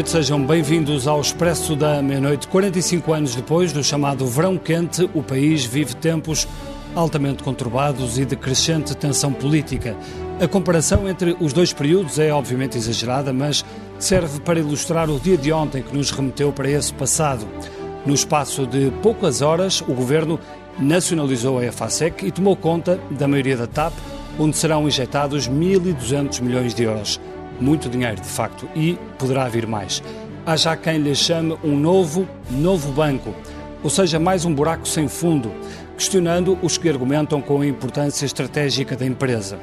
noite, sejam bem-vindos ao Expresso da Meia-Noite. 45 anos depois do chamado verão quente, o país vive tempos altamente conturbados e de crescente tensão política. A comparação entre os dois períodos é obviamente exagerada, mas serve para ilustrar o dia de ontem que nos remeteu para esse passado. No espaço de poucas horas, o governo nacionalizou a EFASEC e tomou conta da maioria da TAP, onde serão injetados 1.200 milhões de euros. Muito dinheiro, de facto, e poderá vir mais. Há já quem lhe chame um novo, novo banco, ou seja, mais um buraco sem fundo, questionando os que argumentam com a importância estratégica da empresa.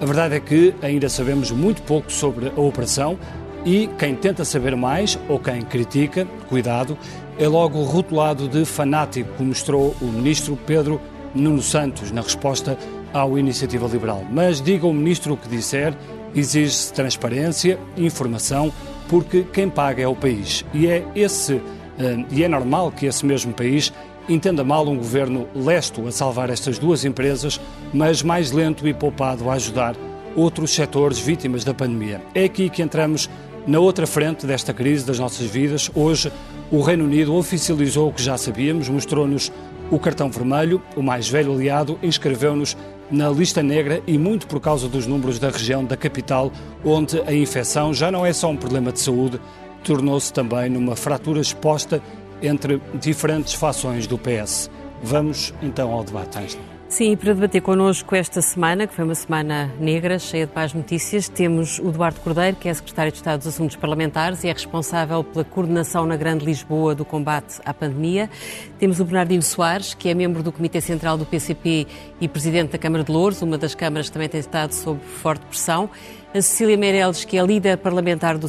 A verdade é que ainda sabemos muito pouco sobre a operação e quem tenta saber mais ou quem critica, cuidado, é logo rotulado de fanático, como mostrou o ministro Pedro Nuno Santos na resposta ao Iniciativa Liberal. Mas diga o ministro o que disser, exige-se transparência, informação, porque quem paga é o país. E é esse eh, e é normal que esse mesmo país entenda mal um governo lesto a salvar estas duas empresas, mas mais lento e poupado a ajudar outros setores vítimas da pandemia. É aqui que entramos na outra frente desta crise das nossas vidas. Hoje, o Reino Unido oficializou o que já sabíamos, mostrou-nos o cartão vermelho, o mais velho aliado, inscreveu-nos na lista negra e muito por causa dos números da região da capital, onde a infecção já não é só um problema de saúde, tornou-se também numa fratura exposta entre diferentes fações do PS. Vamos então ao debate, Angela. Sim, para debater connosco esta semana, que foi uma semana negra, cheia de más notícias, temos o Eduardo Cordeiro, que é secretário de Estado dos Assuntos Parlamentares e é responsável pela coordenação na Grande Lisboa do combate à pandemia. Temos o Bernardino Soares, que é membro do Comitê Central do PCP e presidente da Câmara de Louros, uma das câmaras que também tem estado sob forte pressão. A Cecília Meirelles, que é líder parlamentar do,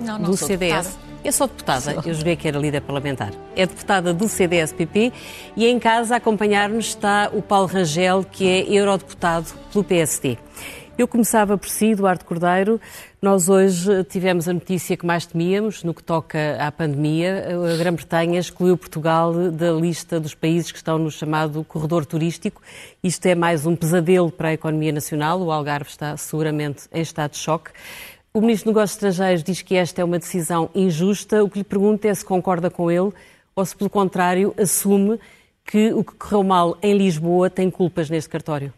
não, não do CDS. Deputada. Eu sou deputada, eu joguei que era líder parlamentar. É deputada do CDS-PP e em casa a acompanhar-nos está o Paulo Rangel, que é eurodeputado pelo PSD. Eu começava por si, Eduardo Cordeiro. Nós hoje tivemos a notícia que mais temíamos no que toca à pandemia. A Grã-Bretanha excluiu Portugal da lista dos países que estão no chamado corredor turístico. Isto é mais um pesadelo para a economia nacional. O Algarve está seguramente em estado de choque. O Ministro dos Negócios Estrangeiros diz que esta é uma decisão injusta. O que lhe pergunto é se concorda com ele ou se, pelo contrário, assume que o que correu mal em Lisboa tem culpas neste cartório.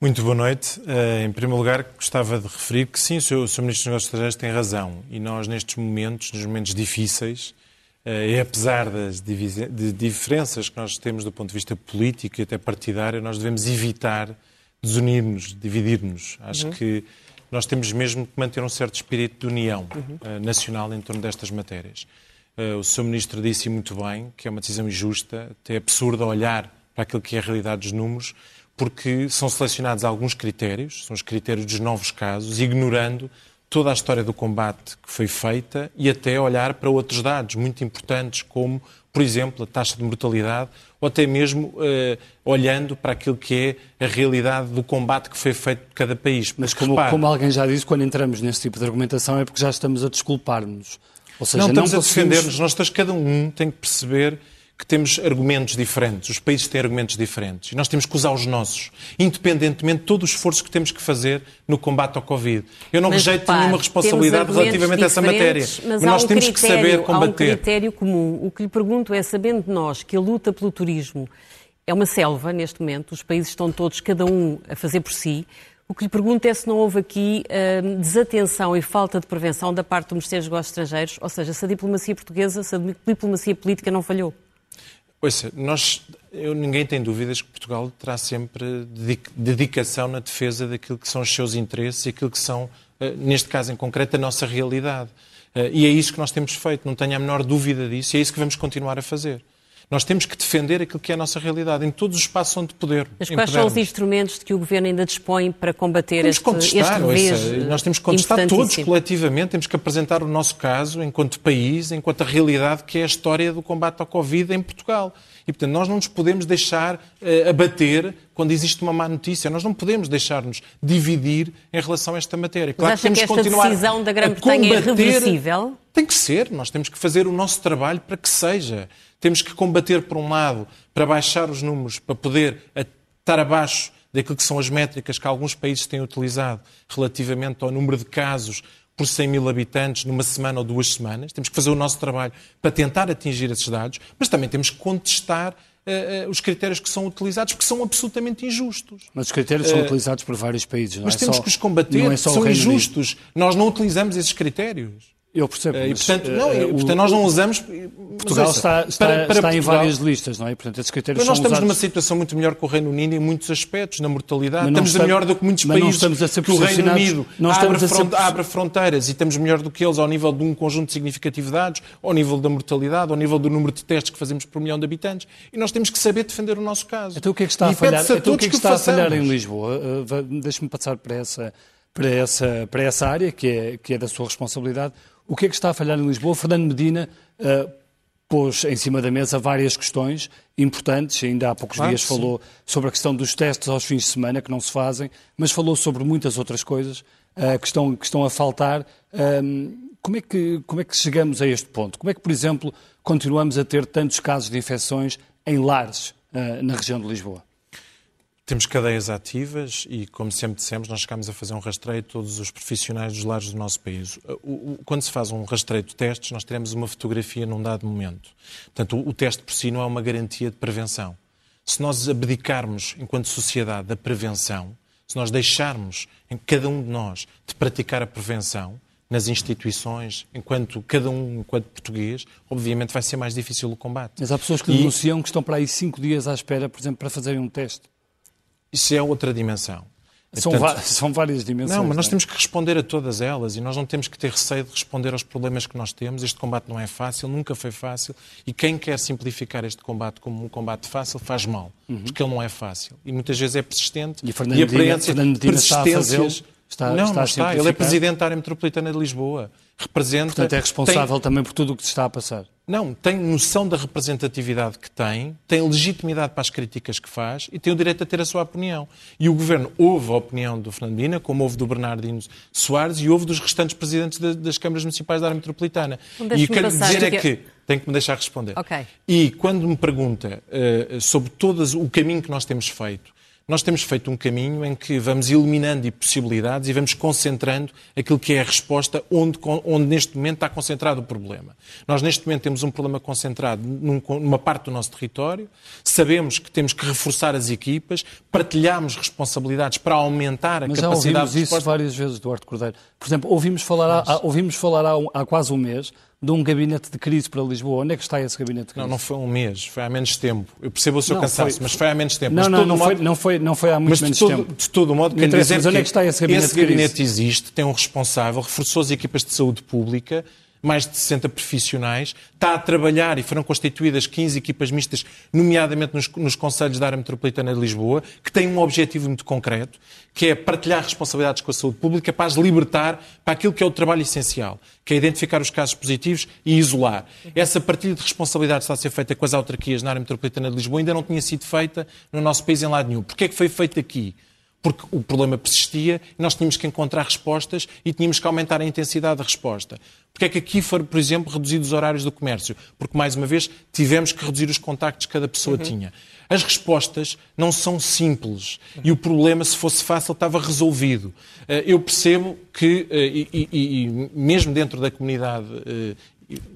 Muito boa noite. Eh, em primeiro lugar, gostava de referir que sim, o Sr. Ministro dos Negócios Estrangeiros tem razão. E nós, nestes momentos, nos momentos difíceis, eh, e apesar das diferenças que nós temos do ponto de vista político e até partidário, nós devemos evitar desunir-nos, dividir-nos. Acho uhum. que nós temos mesmo que manter um certo espírito de união uhum. uh, nacional em torno destas matérias. Uh, o Sr. Ministro disse muito bem que é uma decisão injusta, até absurda olhar para aquilo que é a realidade dos números, porque são selecionados alguns critérios, são os critérios dos novos casos, ignorando toda a história do combate que foi feita e até olhar para outros dados muito importantes, como, por exemplo, a taxa de mortalidade ou até mesmo uh, olhando para aquilo que é a realidade do combate que foi feito por cada país. Mas como, repare, como alguém já disse, quando entramos nesse tipo de argumentação é porque já estamos a desculpar-nos. Ou seja, não estamos não a defender-nos, nós cada um tem que perceber que temos argumentos diferentes, os países têm argumentos diferentes e nós temos que usar os nossos, independentemente de todo o esforço que temos que fazer no combate ao Covid. Eu não mas, rejeito repare, nenhuma responsabilidade relativamente a essa matéria, mas, mas nós um temos critério, que saber combater. Há um critério comum. O que lhe pergunto é, sabendo de nós que a luta pelo turismo é uma selva neste momento, os países estão todos, cada um, a fazer por si, o que lhe pergunto é se não houve aqui hum, desatenção e falta de prevenção da parte do Ministério dos Negócios Estrangeiros, ou seja, se a diplomacia portuguesa, se a diplomacia política não falhou. Ouça, nós, eu, ninguém tem dúvidas que Portugal terá sempre dedicação na defesa daquilo que são os seus interesses e aquilo que são, eh, neste caso em concreto, a nossa realidade. Eh, e é isso que nós temos feito, não tenho a menor dúvida disso, e é isso que vamos continuar a fazer. Nós temos que defender aquilo que é a nossa realidade, em todos os espaços onde poder. Mas quais são os instrumentos de que o Governo ainda dispõe para combater temos este, contestar, este revés Nós temos que contestar todos coletivamente, temos que apresentar o nosso caso enquanto país, enquanto a realidade que é a história do combate ao Covid em Portugal. E, portanto, nós não nos podemos deixar uh, abater quando existe uma má notícia. Nós não podemos deixar-nos dividir em relação a esta matéria. Claro Mas acha que, temos que esta decisão da Grã-Bretanha é irreversível? Tem que ser. Nós temos que fazer o nosso trabalho para que seja. Temos que combater, por um lado, para baixar os números, para poder estar abaixo daquilo que são as métricas que alguns países têm utilizado relativamente ao número de casos por 100 mil habitantes numa semana ou duas semanas. Temos que fazer o nosso trabalho para tentar atingir esses dados, mas também temos que contestar uh, uh, os critérios que são utilizados, porque são absolutamente injustos. Mas os critérios são uh, utilizados por vários países, não mas é temos só, que os combater, é são injustos. Nós não utilizamos esses critérios. Eu percebo. E, portanto, não, e, portanto, nós não usamos. Portugal está, está, para, para está Portugal, em várias listas, não é? Portanto, esses critérios mas nós estamos usados... numa situação muito melhor que o Reino Unido em muitos aspectos, na mortalidade. Estamos estamos melhor do que muitos países. estamos a que o Reino Unido não abre, a ser... abre, fronteiras e estamos melhor do que eles ao nível de um conjunto significativo de dados, ao nível da mortalidade, ao nível do número de testes que fazemos por milhão de habitantes. E nós temos que saber defender o nosso caso. Então o que é que está a falhar, então, o que é que está a falhar em Lisboa? Uh, Deixe-me passar para essa, para, essa, para essa área que é, que é da sua responsabilidade. O que é que está a falhar em Lisboa? Fernando Medina uh, pôs em cima da mesa várias questões importantes. Ainda há poucos claro, dias sim. falou sobre a questão dos testes aos fins de semana, que não se fazem, mas falou sobre muitas outras coisas uh, que, estão, que estão a faltar. Um, como, é que, como é que chegamos a este ponto? Como é que, por exemplo, continuamos a ter tantos casos de infecções em lares uh, na região de Lisboa? Temos cadeias ativas e, como sempre dissemos, nós chegamos a fazer um rastreio de todos os profissionais dos lares do nosso país. Quando se faz um rastreio de testes, nós teremos uma fotografia num dado momento. Portanto, o teste por si não é uma garantia de prevenção. Se nós abdicarmos, enquanto sociedade, da prevenção, se nós deixarmos em cada um de nós de praticar a prevenção, nas instituições, enquanto cada um, enquanto português, obviamente vai ser mais difícil o combate. Mas há pessoas que denunciam que estão para aí cinco dias à espera, por exemplo, para fazerem um teste. Isso é outra dimensão. São, Portanto, são, várias dimensões. Não, mas nós não é? temos que responder a todas elas e nós não temos que ter receio de responder aos problemas que nós temos. Este combate não é fácil, nunca foi fácil e quem quer simplificar este combate como um combate fácil faz mal, uhum. porque ele não é fácil e muitas vezes é persistente e, Fernando e aparência persistências. Está, não, está não está. Ele é presidente da área metropolitana de Lisboa. Representa. Portanto, é responsável tem... também por tudo o que se está a passar. Não, tem noção da representatividade que tem, tem legitimidade para as críticas que faz e tem o direito a ter a sua opinião. E o Governo ouve a opinião do Fernando Mina, como ouve do Bernardino Soares e ouve dos restantes presidentes das câmaras municipais da área metropolitana. E o que quero dizer é que... Tem que me deixar responder. Okay. E quando me pergunta uh, sobre todo o caminho que nós temos feito, nós temos feito um caminho em que vamos eliminando possibilidades e vamos concentrando aquilo que é a resposta onde, onde neste momento está concentrado o problema. Nós neste momento temos um problema concentrado num, numa parte do nosso território, sabemos que temos que reforçar as equipas, partilhamos responsabilidades para aumentar a Mas capacidade já ouvimos de isso várias vezes, Duarte Cordeiro. Por exemplo, ouvimos falar, há, ouvimos falar há, há quase um mês de um gabinete de crise para Lisboa. Onde é que está esse gabinete de crise? Não, não foi um mês, foi há menos tempo. Eu percebo o seu não, cansaço, foi... mas foi há menos tempo. Não, não, não, modo... foi, não, foi, não foi há muito mas menos todo, tempo. De todo modo, quer dizer mas onde é que está esse gabinete esse gabinete existe, tem um responsável, reforçou as equipas de saúde pública, mais de 60 profissionais, está a trabalhar e foram constituídas 15 equipas mistas, nomeadamente nos, nos Conselhos da Área Metropolitana de Lisboa, que têm um objetivo muito concreto, que é partilhar responsabilidades com a saúde pública para as libertar para aquilo que é o trabalho essencial, que é identificar os casos positivos e isolar. Essa partilha de responsabilidades está a ser feita com as autarquias na Área Metropolitana de Lisboa, ainda não tinha sido feita no nosso país em lado nenhum. Porquê é que foi feito aqui? Porque o problema persistia e nós tínhamos que encontrar respostas e tínhamos que aumentar a intensidade da resposta. Porque é que aqui foram, por exemplo, reduzidos os horários do comércio? Porque, mais uma vez, tivemos que reduzir os contactos que cada pessoa uhum. tinha. As respostas não são simples e o problema, se fosse fácil, estava resolvido. Eh, eu percebo que, eh, e, e, e mesmo dentro da comunidade eh,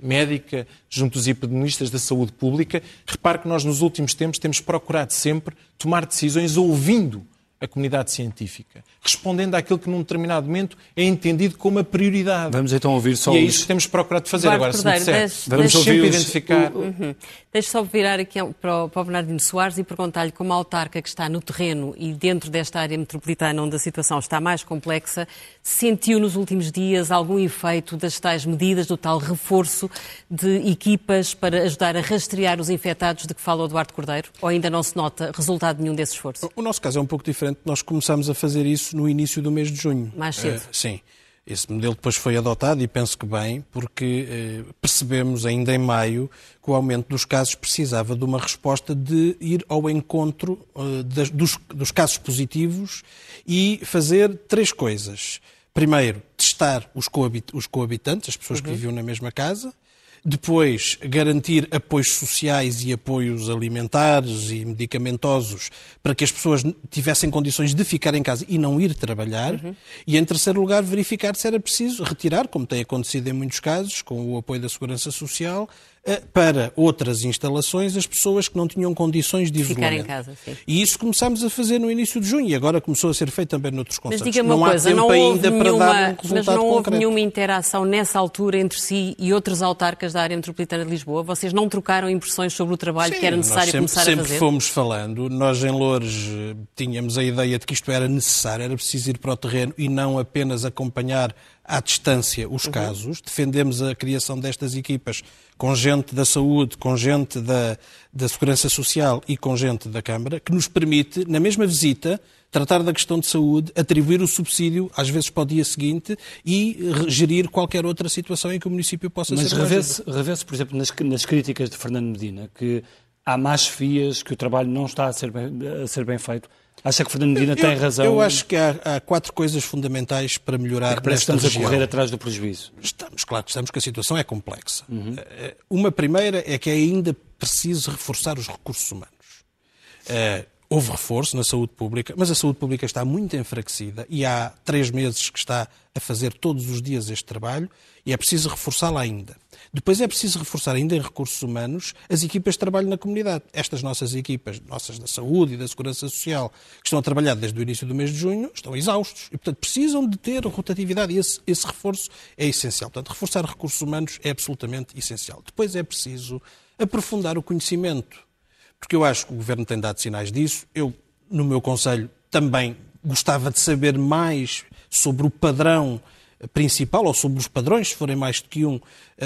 médica, junto dos epidemiologistas da saúde pública, repare que nós nos últimos tempos temos procurado sempre tomar decisões ouvindo a comunidade científica, respondendo àquilo que num determinado momento é entendido como a prioridade. Vamos então ouvir só E é isso que temos procurado fazer. Agora, se me disser, vamos deixe, sempre identificar... Uhum. Deixe só virar aqui para o, para o Bernardino Soares e perguntar-lhe como a autarca que está no terreno e dentro desta área metropolitana onde a situação está mais complexa, sentiu nos últimos dias algum efeito das tais medidas, do tal reforço de equipas para ajudar a rastrear os infectados de que fala o Eduardo Cordeiro? Ou ainda não se nota resultado nenhum desse esforço? O nosso caso é um pouco diferente. Nós começamos a fazer isso no início do mês de junho. Mais cedo. Uh, sim. Esse modelo depois foi adotado e penso que bem, porque eh, percebemos ainda em maio que o aumento dos casos precisava de uma resposta de ir ao encontro eh, das, dos, dos casos positivos e fazer três coisas. Primeiro, testar os, coabit os coabitantes, as pessoas uhum. que viviam na mesma casa. Depois, garantir apoios sociais e apoios alimentares e medicamentosos para que as pessoas tivessem condições de ficar em casa e não ir trabalhar. Uhum. E, em terceiro lugar, verificar se era preciso retirar, como tem acontecido em muitos casos, com o apoio da Segurança Social, para outras instalações as pessoas que não tinham condições de isolamento. Ficar em casa, sim. E isso começámos a fazer no início de junho e agora começou a ser feito também noutros conselhos. Mas diga-me uma coisa, não houve nenhuma, um mas não houve concreto. nenhuma interação nessa altura entre si e outros autarcas da área metropolitana de Lisboa? Vocês não trocaram impressões sobre o trabalho Sim, que era necessário sempre, começar sempre a fazer? fomos falando. Nós em Loures eh, tínhamos a ideia de que isto era necessário, era preciso ir para o terreno e não apenas acompanhar à distância os casos. Defendemos a criação destas equipas com gente da saúde, com gente da, da segurança social e com gente da Câmara, que nos permite, na mesma visita, tratar da questão de saúde, atribuir o subsídio, às vezes para o dia seguinte, e gerir qualquer outra situação em que o município possa Mas ser revê-se, revê-se, por exemplo, nas, nas críticas de Fernando Medina, que há más fias, que o trabalho não está a ser bem, a ser bem feito. Acha que Fernando Medina eu, tem razão? Eu acho que há, há, quatro coisas fundamentais para melhorar é que nesta estamos região. a correr atrás do prejuízo. Estamos, claro que estamos, que a situação é complexa. Uhum. Uma primeira é que é ainda preciso reforçar os recursos humanos. Uh, houve reforço na saúde pública, mas a saúde pública está muito enfraquecida e há três meses que está a fazer todos os dias este trabalho e é preciso reforçá-la ainda. Depois é preciso reforçar ainda em recursos humanos as equipas de trabalho na comunidade. Estas nossas equipas, nossas da saúde e da segurança social, que estão a trabalhar desde o início do mês de junho, estão exaustos e, portanto, precisam de ter rotatividade e esse, esse reforço é essencial. Portanto, reforçar recursos humanos é absolutamente essencial. Depois é preciso aprofundar o conhecimento, porque eu acho que o Governo tem dado sinais disso. Eu, no meu Conselho, também gostava de saber mais sobre o padrão principal, ou sobre os padrões, se forem mais do que um,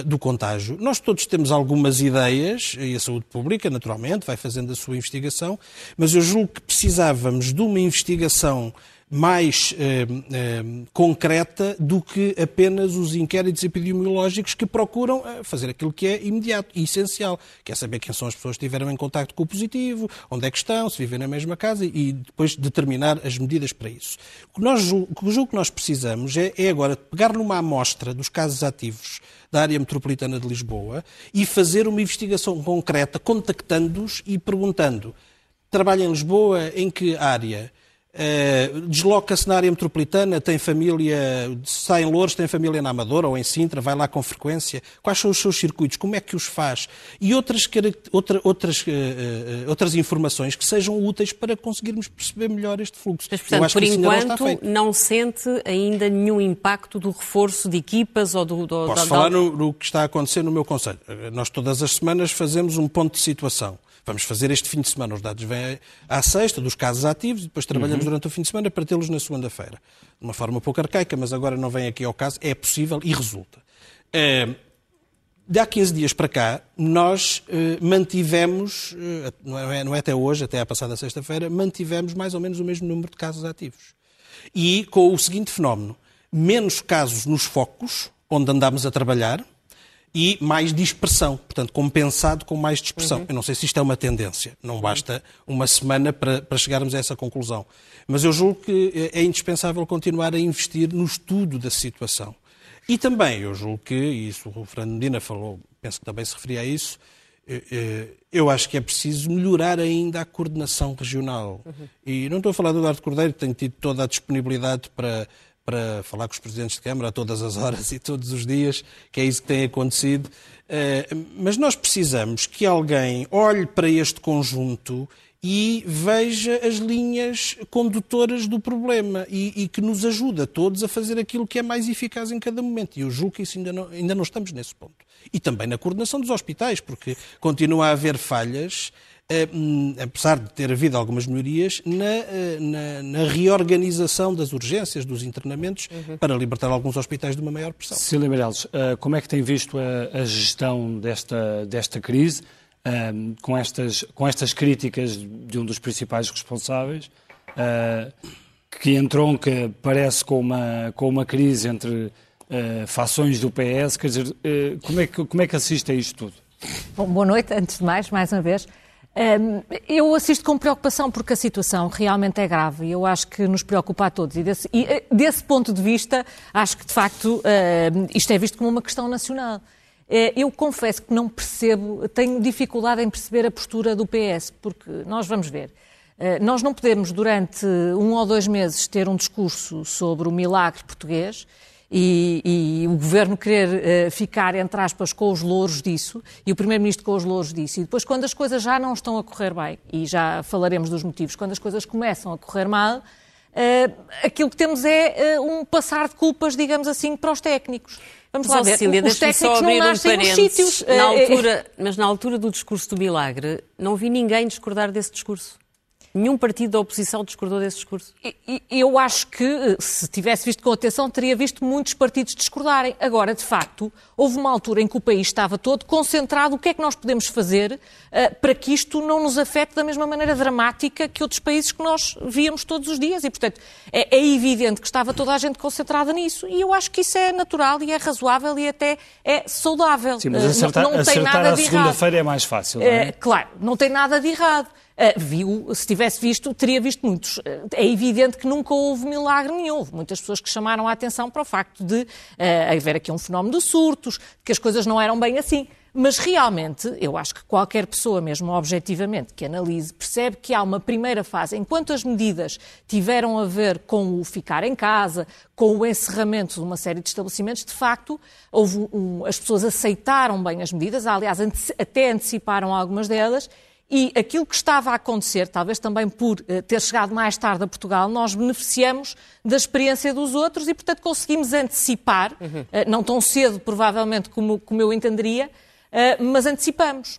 do contágio. Nós todos temos algumas ideias, e a saúde pública, naturalmente, vai fazendo a sua investigação, mas eu julgo que precisávamos de uma investigação mais eh, eh, concreta do que apenas os inquéritos epidemiológicos que procuram fazer aquilo que é imediato e essencial, que é saber quem são as pessoas que estiveram em contato com o positivo, onde é que estão, se vivem na mesma casa e depois determinar as medidas para isso. O que, nós, o que julgo que nós precisamos é, é agora pegar numa amostra dos casos ativos da área metropolitana de Lisboa e fazer uma investigação concreta, contactando-os e perguntando: trabalha em Lisboa, em que área? Uh, desloca-se na área metropolitana, tem família, sai em Louros, tem família na Amadora ou em Sintra, vai lá com frequência. Quais são os seus circuitos? Como é que os faz? E outras, outra, outras, uh, uh, outras informações que sejam úteis para conseguirmos perceber melhor este fluxo. Mas, portanto, por enquanto, não, não, sente ainda nenhum impacto do reforço de equipas ou do... do Posso falar no, no que está a acontecer no meu Conselho. Nós todas as semanas fazemos um ponto de situação. Vamos fazer este fim de semana. Os dados vêm à sexta, dos casos ativos, e depois trabalhamos uhum. durante o fim de semana para tê-los na segunda-feira. De uma forma pouco arcaica, mas agora não vem aqui ao caso. É possível e resulta. É, de há 15 dias para cá, nós eh, mantivemos, eh, não, é, não é até hoje, até à passada sexta-feira, mantivemos mais ou menos o mesmo número de casos ativos. E com o seguinte fenómeno: menos casos nos focos, onde andámos a trabalhar, e mais dispersão, portanto, compensado com mais dispersão. Uhum. Eu não sei se isto é uma tendência, não basta uma semana para, para chegarmos a essa conclusão. Mas eu julgo que é indispensável continuar a investir no estudo da situação. E também, eu julgo que, e isso o Fernando Medina falou, penso que também se referia a isso, eu acho que é preciso melhorar ainda a coordenação regional. Uhum. E não estou a falar do Eduardo Cordeiro, tenho tido toda a disponibilidade para para falar com os presidentes de Câmara a todas as horas e todos os dias, que é isso que tem acontecido. Eh, mas nós precisamos que alguém olhe para este conjunto e veja as linhas condutoras do problema e, e, que nos ajude a todos a fazer aquilo que é mais eficaz em cada momento. E eu julgo que isso ainda não, ainda não estamos nesse ponto. E também na coordenação dos hospitais, porque continua a haver falhas apesar de ter havido algumas melhorias, na, eh, na, na reorganização das urgências, dos internamentos, uhum. para libertar alguns hospitais de uma maior pressão. Cília Meirelles, eh, como é que tem visto a, a gestão desta, desta crise, com, estas, com estas críticas de um dos principais responsáveis, que entronca, parece, com uma, com uma crise entre fações do PS, quer dizer, como é que, como é que assiste a isto tudo? Bom, boa noite, antes de mais, mais uma vez. Um, eu assisto com preocupação porque a situação realmente é grave e eu acho que nos preocupa a todos. E desse, e, eh, desse ponto de vista, acho que de facto uh, isto é visto como uma questão nacional. Eh, eu confesso que não percebo, tenho dificuldade em perceber a postura do PS, porque nós vamos ver. Eh, nós não podemos, durante um ou dois meses, ter um discurso sobre o milagre português e, e, o governo querer uh, ficar, entre aspas, com os louros disso, e o primeiro-ministro com os louros disso, e depois, quando as coisas já não estão a correr bem, e já falaremos dos motivos, quando as coisas começam a correr mal, uh, aquilo que temos é uh, um passar de culpas, digamos assim, para os técnicos. Vamos lá ver, os técnicos não nascem um nos sítios. Na altura, mas na altura do discurso do milagre, não vi ninguém discordar desse discurso. Nenhum partido da oposição discordou desse discurso? Eu acho que, eh, se tivesse visto com atenção, teria visto muitos partidos discordarem. Agora, de facto, houve uma altura em que o país estava todo concentrado. O que é que nós podemos fazer uh, para que isto não nos afete da mesma maneira dramática que outros países que nós víamos todos os dias? E, portanto, é, é evidente que estava toda a gente concentrada nisso. E eu acho que isso é natural e é razoável e até é saudável. Sim, mas acertar, uh, não, não acertar a segunda-feira é mais fácil, não é? Uh, claro, não tem nada de errado. Uh, viu, se tivesse visto, teria visto muitos. Uh, é evidente que nunca houve milagre nenhum. Houve muitas pessoas que chamaram a atenção para o facto de uh, haver aqui um fenómeno de surtos, que as coisas não eram bem assim. Mas realmente, eu acho que qualquer pessoa, mesmo objetivamente, que analise, percebe que há uma primeira fase. Enquanto as medidas tiveram a ver com o ficar em casa, com o encerramento de uma série de estabelecimentos, de facto, houve um, as pessoas aceitaram bem as medidas, aliás, até anteciparam algumas delas, e aquilo que estava a acontecer, talvez também por uh, ter chegado mais tarde a Portugal, nós beneficiamos da experiência dos outros e, portanto, conseguimos antecipar, uhum. uh, não tão cedo, provavelmente, como, como eu entenderia, uh, mas antecipamos.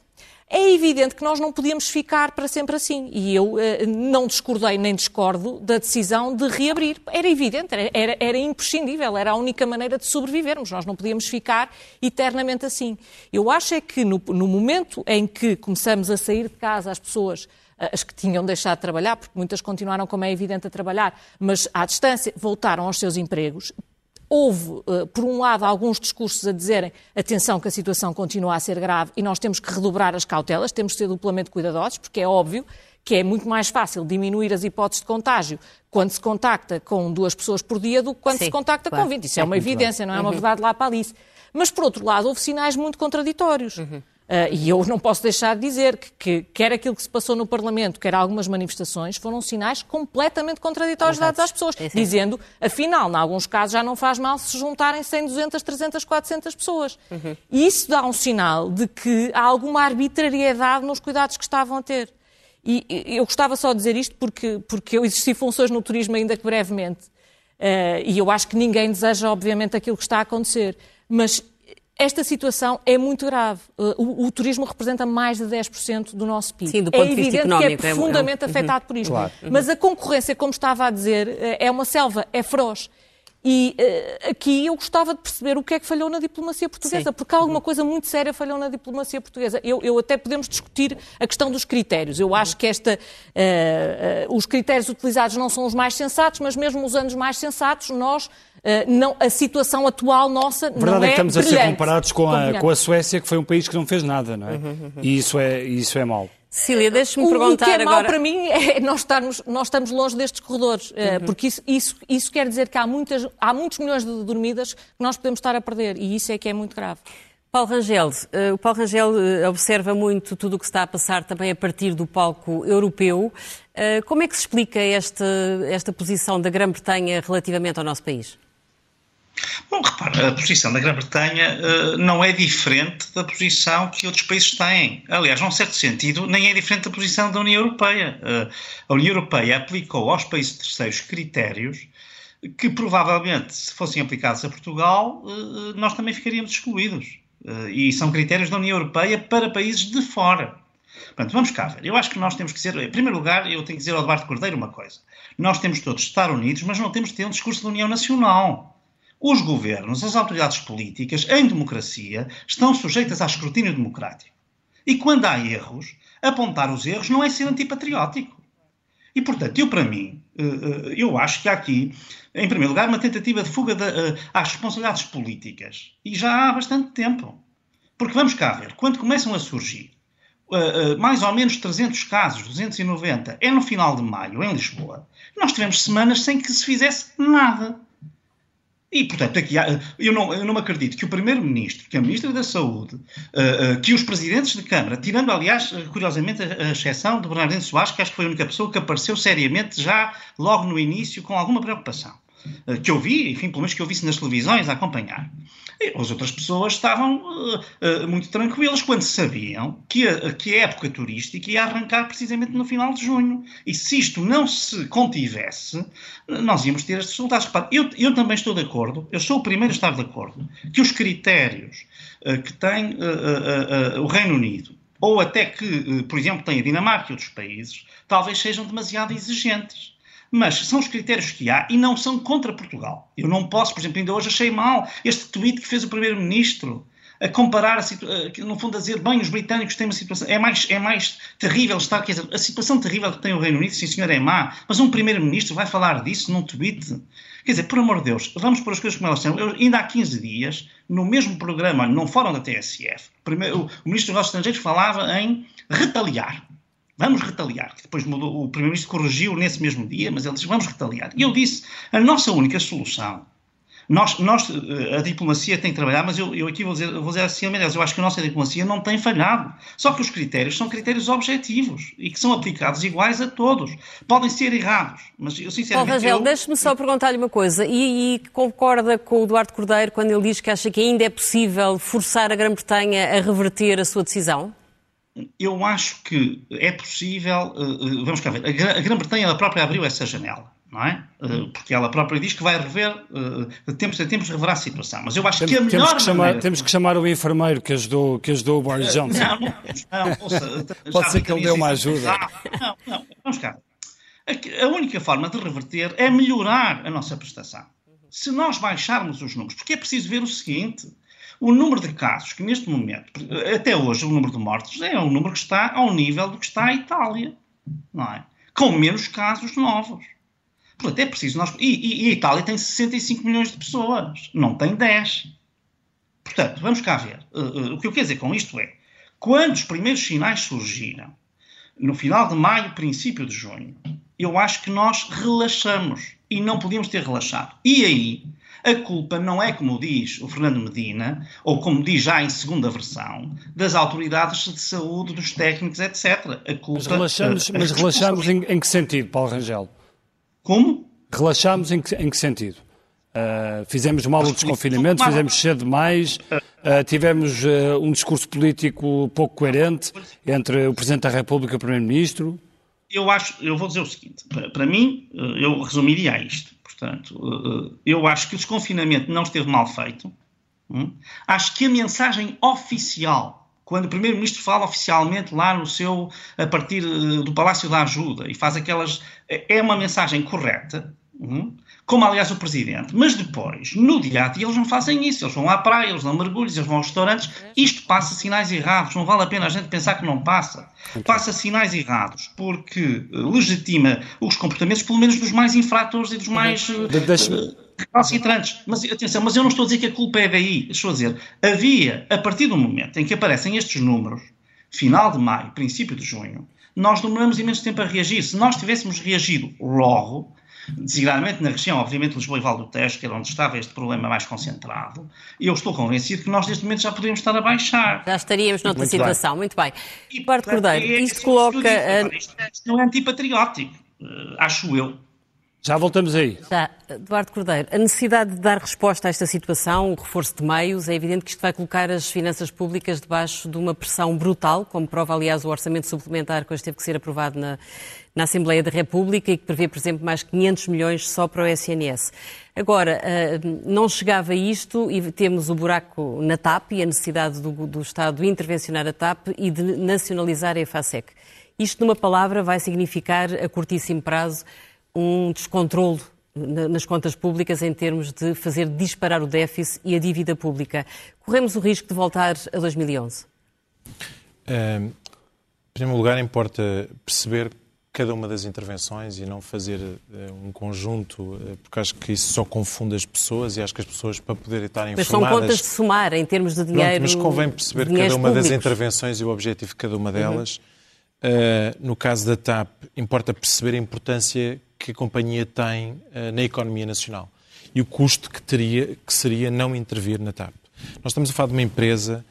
É evidente que nós não podíamos ficar para sempre assim. E eu eh, não discordei nem discordo da decisão de reabrir. Era evidente, era, era, imprescindível, era a única maneira de sobrevivermos. Nós não podíamos ficar eternamente assim. Eu acho é que no, no momento em que começamos a sair de casa as pessoas eh, as que tinham deixado de trabalhar, porque muitas continuaram, como é evidente, a trabalhar, mas à distância voltaram aos seus empregos, Houve, eh, por um lado, alguns discursos a dizerem atenção que a situação continua a ser grave e nós temos que redobrar as cautelas, temos que ser duplamente cuidadosos, porque é óbvio que é muito mais fácil diminuir as hipóteses de contágio quando se contacta com duas pessoas por dia do que quando Sim, se contacta claro. com 20. Isso é, é uma evidência, não é uma uhum. verdade lá para Alice. Mas, por outro lado, houve sinais muito contraditórios. Uhum. Uh, e eu não posso deixar de dizer que, que, quer aquilo que se passou no Parlamento, quer algumas manifestações, foram sinais completamente contraditórios Exato. dados às pessoas, dizendo, afinal, em alguns casos já não faz mal se juntarem 100, 200, 300, 400 pessoas. Uhum. E isso dá um sinal de que há alguma arbitrariedade nos cuidados que estavam a ter. E eu gostava só de dizer isto porque, porque eu exerci funções no turismo ainda que brevemente. Uh, e eu acho que ninguém deseja, obviamente, aquilo que está a acontecer. Mas esta situação é muito grave. Uh, o, o, turismo representa mais de 10% do nosso PIB. Sim, do ponto é de vista evidente que é, é profundamente é, é, afetado por isto. Claro. Mas a concorrência, como estava a dizer, uh, é uma selva, é feroz. E uh, aqui eu gostava de perceber o que é que falhou na diplomacia portuguesa, Sim. porque alguma coisa muito séria falhou na diplomacia portuguesa. Eu, eu até podemos discutir a questão dos critérios. Eu acho que esta, uh, uh, os critérios utilizados não são os mais sensatos, mas mesmo usando os mais sensatos, nós não, a situação atual nossa a verdade não é, é que estamos brilhante. a ser comparados com a, com a Suécia, que foi um país que não fez nada, não é? Uhum, uhum. E isso é, isso é mau. Cília, deixe-me perguntar agora... O que é agora... mau para mim é nós estarmos, nós estamos longe destes corredores, eh, uhum. porque isso, isso, isso quer dizer que há, muitas, há muitos milhões de dormidas que nós podemos estar a perder e isso é que é muito grave. Paulo Rangel, uh, o Paulo Rangel observa muito tudo o que está a passar também a partir do palco europeu. Como é que se explica esta, esta posição da Grã-Bretanha relativamente ao nosso país? Bom, repara, a posição da Grã-Bretanha uh, não é diferente da posição que outros países têm. Aliás, num certo sentido, nem é diferente da posição da União Europeia. Uh, a União Europeia aplicou aos países terceiros critérios que provavelmente, se fossem aplicados a Portugal, uh, nós também ficaríamos excluídos. e são critérios da União Europeia para países de fora. Portanto, vamos cá ver. Eu acho que nós temos que ser. Em primeiro lugar, eu tenho que dizer ao Eduardo Cordeiro uma coisa. Nós temos todos de estar unidos, mas não temos de ter um discurso da União Nacional. Os governos, as autoridades políticas, em democracia, estão sujeitas a escrutínio democrático. E quando há erros, apontar os erros não é ser antipatriótico. E, portanto, eu, para mim, eh, eh, eu acho que há aqui, em primeiro lugar, uma tentativa de fuga de, eh, às responsabilidades políticas. E já há bastante tempo. Porque vamos cá ver, quando começam a surgir mais ou menos 300 casos, 290, é no final de maio, em Lisboa, nós tivemos semanas sem que se fizesse nada. E, portanto, aqui há, eu, não, eu não acredito que o Primeiro-Ministro, que a Ministra da Saúde, uh, uh, que os Presidentes de Câmara, tirando, aliás, curiosamente, a, a exceção de Bernardino Soares, que acho que foi a única pessoa que apareceu seriamente já logo no início com alguma preocupação. Eh, que eu vi, enfim, pelo menos que eu visse nas televisões a acompanhar. E as outras pessoas estavam uh, uh, muito tranquilas quando sabiam que a, que a época turística ia arrancar precisamente no final de junho. E se isto não se contivesse, nós íamos ter estes resultados. Repare, eu, eu também estou de acordo, eu sou o primeiro a estar de acordo, que os critérios uh, que tem o Reino Unido, ou até que, por exemplo, tem a Dinamarca e outros países, talvez sejam demasiado exigentes. Mas são os critérios que há e não são contra Portugal. Eu não posso, por exemplo, ainda hoje achei mal este tweet que fez o Primeiro-Ministro a comparar, a no fundo, a dizer, bem, os britânicos têm uma situação, é mais, é mais terrível estar, quer dizer, a situação terrível que tem o Reino Unido, sim senhor, é má, mas um primeiro-ministro vai falar disso num tweet? Quer dizer, por amor de Deus, vamos pôr as coisas como elas são. Eu, ainda há 15 dias, no mesmo programa, num fórum da TSF, primeiro, o Ministro dos Negócios Estrangeiros falava em retaliar. Vamos retaliar. Depois mudou, o Primeiro-Ministro corrigiu nesse mesmo dia, mas ele disse: vamos retaliar. E eu disse: a nossa única solução. Nós, nós, eh, a diplomacia tem que trabalhar, mas eu, eu aqui vou dizer, vou dizer assim, aliás, eu acho que a nossa diplomacia não tem falhado. Só que os critérios são critérios objetivos e que são aplicados iguais a todos. Podem ser errados, mas eu sinceramente... Paulo Rangel, eu... deixe-me só perguntar-lhe uma coisa. E, e, concorda com o Eduardo Cordeiro quando ele diz que acha que ainda é possível forçar a Grã-Bretanha a reverter a sua decisão? Eu acho que é possível. Uh, vamos cá ver. A Grã-Bretanha ela própria abriu essa janela, não é? Uh, porque ela própria diz que vai rever, de tempos a tempos, reverá a situação. Mas eu acho temos, que a melhor. Temos que, chamar, maneira... temos que chamar o enfermeiro que ajudou, que ajudou o Boris Johnson. Não, não, não ouça, Pode ser que ele deu uma ajuda. Não, não, vamos cá. A, a única forma de reverter é melhorar a nossa prestação. Se nós baixarmos os números, porque é preciso ver o seguinte o número de casos que neste momento, até hoje, o número de mortes é um número que está ao nível do que está a Itália, não é? Com menos casos novos. Portanto, é preciso nós. E, e, a Itália tem 65 milhões de pessoas, não tem 10. Portanto, vamos cá ver. Uh, uh, o que eu quero dizer com isto é: quando os primeiros sinais surgiram, no final de maio, princípio de junho, eu acho que nós relaxamos e não podíamos ter relaxado. E aí a culpa não é, como diz o Fernando Medina, ou como diz já em segunda versão, das autoridades de saúde, dos técnicos, etc. A culpa, mas relaxamos, mas relaxamos em, em, que sentido, Paulo Rangel? Como? Relaxamos em que, em que sentido? Uh, fizemos mal o desconfinamento, fizemos cedo demais, uh, tivemos uh, um discurso político pouco coerente entre o Presidente da República e o Primeiro-Ministro. Eu acho, eu vou dizer o seguinte, para, para mim, eu resumiria isto. Portanto, eh, eu acho que o desconfinamento não esteve mal feito. Hum? Acho que a mensagem oficial, quando o Primeiro-Ministro fala oficialmente lá no seu, a partir eh, do Palácio da Ajuda e faz aquelas. é uma mensagem correta. Hum? como aliás o Presidente. Mas depois, no dia a dia, eles não fazem isso. Eles vão à praia, eles dão mergulhos, eles vão aos restaurantes. Isto passa sinais errados. Não vale a pena a gente pensar que não passa. Passa sinais errados porque eh, legitima os comportamentos, pelo menos dos mais infratores e dos mais. Uh, recalcitrantes. Mas atenção, mas eu não estou a dizer que a culpa é daí. Estou a dizer, havia, a partir do momento em que aparecem estes números, final de maio, princípio de junho, nós demoramos imenso tempo a reagir. Se nós tivéssemos reagido logo, designadamente na região, obviamente, Lisboa e Val do Tejo, que era onde estava este problema mais concentrado, e eu estou convencido que nós, neste momento, já poderíamos estar a baixar. Já estaríamos noutra muito situação, bem. muito bem. E, Eduardo Cordeiro, é, isto coloca... Digo, isto não é antipatriótico, eh, acho eu. Já voltamos aí. Já. Eduardo Cordeiro, a necessidade de dar resposta a esta situação, o reforço de meios, é evidente que isto vai colocar as finanças públicas debaixo de uma pressão brutal, como prova, aliás, o orçamento suplementar que hoje teve que ser aprovado na, na Assembleia da República e que prevê, por exemplo, mais 500 milhões só para o SNS. Agora, eh, não chegava isto e temos o buraco na TAP e a necessidade do, do Estado intervencionar a TAP e de nacionalizar a EFASEC. Isto, numa palavra, vai significar, a curtíssimo prazo, um descontrole nas contas públicas em termos de fazer disparar o déficit e a dívida pública. Corremos o risco de voltar a 2011? em primeiro lugar, importa perceber cada uma das intervenções e não fazer uh, um conjunto, uh, porque acho que isso só confunde as pessoas e acho que as pessoas, para poderem estar informadas... Mas são contas de somar em termos de dinheiro... Pronto, mas convém perceber cada uma públicos. das intervenções e o objetivo de cada uma delas. Uhum. Uh, no caso da TAP, importa perceber a importância que a companhia tem uh, na economia nacional. e o custo que, teria, que seria não intervir na TAP. Nós estamos a falar de uma empresa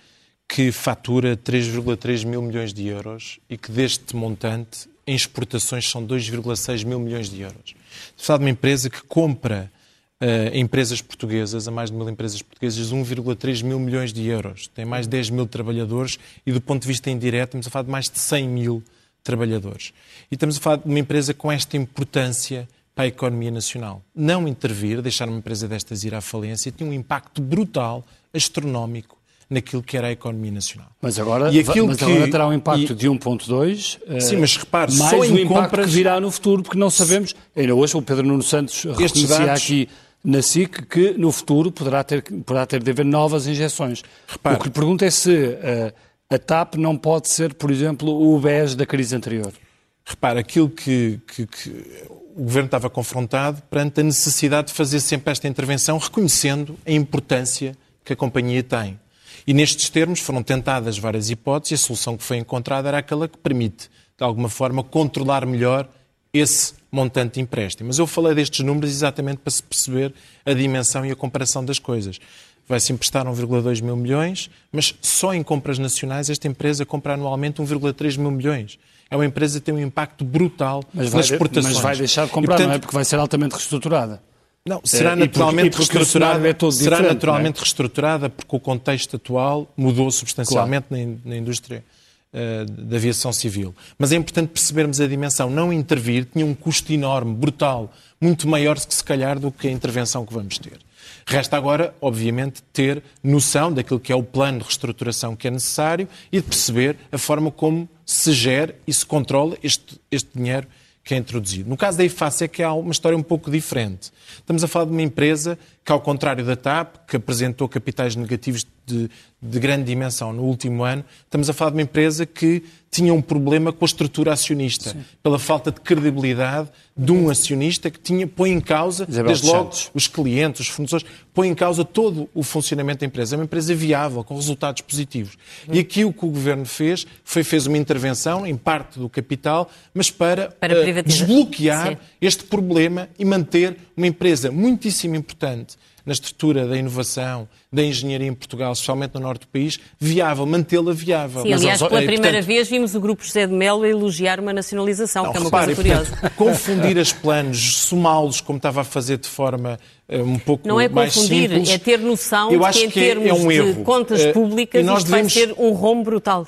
que fatura 3,3 mil milhões de euros e que deste montante em exportações são 2,6 mil milhões de euros. A falar de uma empresa que compra uh, empresas portuguesas, a mais de mil empresas portuguesas, 1,3 mil milhões de euros. Tem mais de 10 mil trabalhadores e, do ponto de vista indireto, estamos a falar de mais de 100 mil trabalhadores. E estamos a falar de uma empresa com esta importância para a economia nacional. Não intervir, deixar uma empresa destas ir à falência, tinha um impacto brutal, astronómico, naquilo que era a economia nacional. Mas agora, e aquilo mas que, agora terá um impacto e, de 1.2. Eh, Sim, mas repare, mais só em impacto compras... que virá no futuro, porque não sabemos. Ainda hoje o Pedro Nuno Santos reconhecia dados... aqui na SIC que no futuro poderá ter, poderá ter de haver novas injeções. Repare. O que lhe pergunto é se uh, a TAP não pode ser, por exemplo, o BES da crise anterior. Repare, aquilo que, que, que o Governo estava confrontado perante a necessidade de fazer sempre esta intervenção, reconhecendo a importância que a companhia tem. E nestes termos foram tentadas várias hipóteses e a solução que foi encontrada era aquela que permite, de alguma forma, controlar melhor esse montante de empréstimo. Mas eu falei destes números exatamente para se perceber a dimensão e a comparação das coisas. Vai-se emprestar 1,2 mil milhões, mas só em compras nacionais esta empresa compra anualmente 1,3 mil milhões. É uma empresa que tem um impacto brutal mas nas exportações. Mas vai deixar de comprar, e, portanto, não é? Porque vai ser altamente reestruturada. Não, será naturalmente porque, porque reestruturada. É será é? naturalmente é? reestruturada porque o contexto atual mudou substancialmente claro. na, na, indústria uh, da aviação civil. Mas é importante percebermos a dimensão. Não intervir tinha um custo enorme, brutal, muito maior que se calhar do que a intervenção que vamos ter. Resta agora, obviamente, ter noção daquilo que é o plano de reestruturação que é necessário e de perceber a forma como se gera e se controla este, este dinheiro que é introduzido. No caso da IFAC é que há uma história um pouco diferente. Estamos a falar de uma empresa que, ao contrário da TAP, que apresentou capitais negativos de, de grande dimensão no último ano, estamos a falar de uma empresa que tinha um problema com a estrutura acionista, Sim. pela falta de credibilidade de um acionista que tinha, põe em causa, Isabel desde logo, os clientes, os fornecedores, põe em causa todo o funcionamento da empresa. É uma empresa viável, com resultados positivos. E aqui o que o Governo fez foi fez uma intervenção, em parte do capital, mas para, para uh, desbloquear Sim. este problema e manter uma empresa muitíssimo importante na estrutura da inovação, da engenharia em Portugal, especialmente no norte do país, viável, mantê-la viável. Sim, aliás, pela primeira portanto, vez vimos o Grupo José de Melo elogiar uma nacionalização, não, que é uma repare, coisa curiosa. Portanto, confundir as planos, somá-los como estava a fazer de forma uh, um pouco Não é mais confundir, simples, é ter noção de que em é termos é um de contas uh, públicas isto devemos... vai ser um rombo brutal.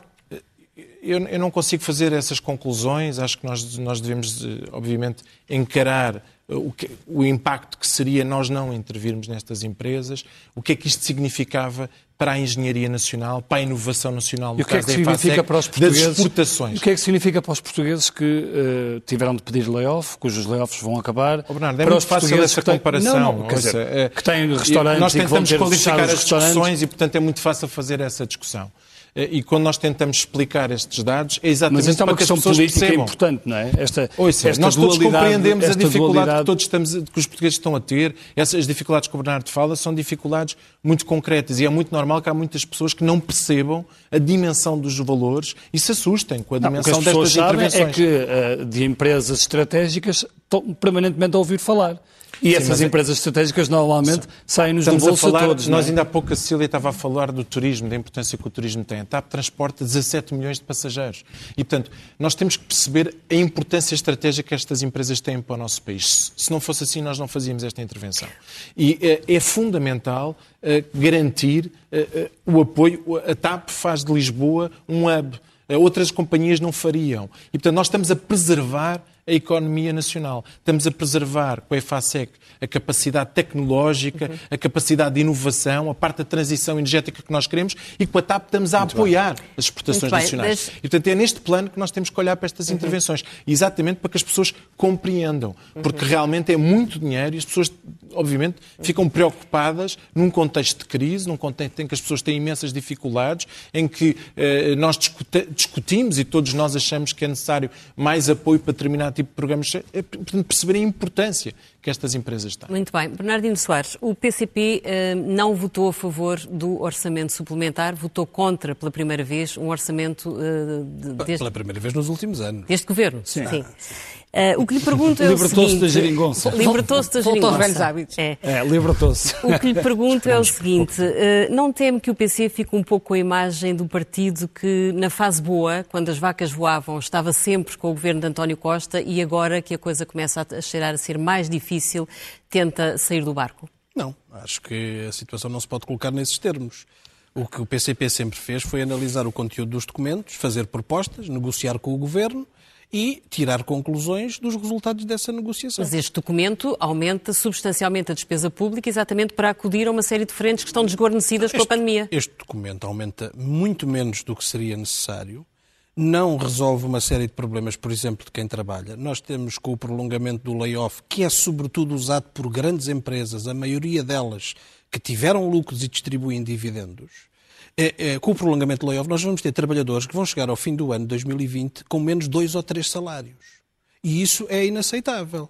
Eu, eu, não consigo fazer essas conclusões. Acho que nós, nós devemos, eh, obviamente, encarar o, que, o impacto que seria nós não intervirmos nestas empresas, o que é que isto significava para a engenharia nacional, para a inovação nacional, no e o que é que significa para os portugueses, das exportações. O que é que significa para os portugueses que uh, tiveram de pedir layoff, cujos layoffs vão acabar? Oh, Bernardo, é para muito fácil essa que comparação. Têm, não, não, dizer, é, que têm restaurantes nós tentamos e que vão ter qualificar as discussões e, portanto, é muito fácil fazer essa discussão. Eh, e quando nós tentamos explicar estes dados, é exatamente Mas isto é uma questão política percebam. importante, não é? Esta, Ouça, esta nós todos compreendemos a dificuldade dualidade... que, todos estamos, que os portugueses estão a ter. Essas dificuldades que o Bernardo fala são dificuldades muito concretas e é muito normal que há muitas pessoas que não percebam a dimensão dos valores e se assustem com a dimensão não, destas intervenções. é que eh, de empresas estratégicas estão permanentemente a ouvir falar. E Sim, essas empresas estratégicas normalmente saem-nos do bolso a falar, todos. Nós é? ainda há pouco a Cecília estava a falar do turismo, da importância que o turismo tem. A TAP transporta 17 milhões de passageiros. E, portanto, nós temos que perceber a importância estratégica que estas empresas têm para o nosso país. Se não fosse assim, nós não fazíamos esta intervenção. E é, é fundamental uh, garantir uh, o apoio. A TAP faz de Lisboa um hub. Outras companhias não fariam. E, portanto, nós estamos a preservar a economia nacional. Estamos a preservar com a EFASEC a capacidade tecnológica, uhum. a capacidade de inovação, a parte da transição energética que nós queremos e com a TAP estamos a Muito apoiar bem. as exportações Muito nacionais. Bem, mas... E, portanto, é neste plano que nós temos que olhar para estas uhum. intervenções. Exatamente para que as pessoas compreendam. Porque uhum. realmente é muito dinheiro e as pessoas, obviamente, ficam preocupadas num contexto de crise, num contexto em que as pessoas têm imensas dificuldades, em que eh, nós discutimos e todos nós achamos que é necessário mais apoio para determinado tipo de programas. É, portanto, perceber a importância que estas empresas têm. Muito bem. Bernardino Soares, o PCP eh, não votou a favor do orçamento suplementar, votou contra pela primeira vez um orçamento eh, de, deste... Pela primeira vez nos últimos anos. Deste governo? Sim. Sim. Uh, o que lhe pergunto é o seguinte... Libertou-se da geringonça. Libertou-se da geringonça. Voltou aos velhos hábitos. É, é libertou-se. O que lhe pergunto é o seguinte, uh, não teme que o PC fique um pouco com a imagem do partido que, na fase boa, quando as vacas voavam, estava sempre com o governo de António Costa e agora que a coisa começa a cheirar a ser mais difícil, tenta sair do barco? Não, acho que a situação não se pode colocar nesses termos. O que o PCP sempre fez foi analisar o conteúdo dos documentos, fazer propostas, negociar com o governo e tirar conclusões dos resultados dessa negociação. Mas este documento aumenta substancialmente a despesa pública exatamente para acudir a uma série de frentes que estão desguarnecidas com a pandemia. Este documento aumenta muito menos do que seria necessário não resolve uma série de problemas, por exemplo, de quem trabalha. Nós temos com o prolongamento do layoff, que é sobretudo usado por grandes empresas, a maioria delas que tiveram lucros e distribuem dividendos é, é, com o prolongamento do layoff, nós vamos ter trabalhadores que vão chegar ao fim do ano de 2020 com menos dois ou três salários. E isso é inaceitável.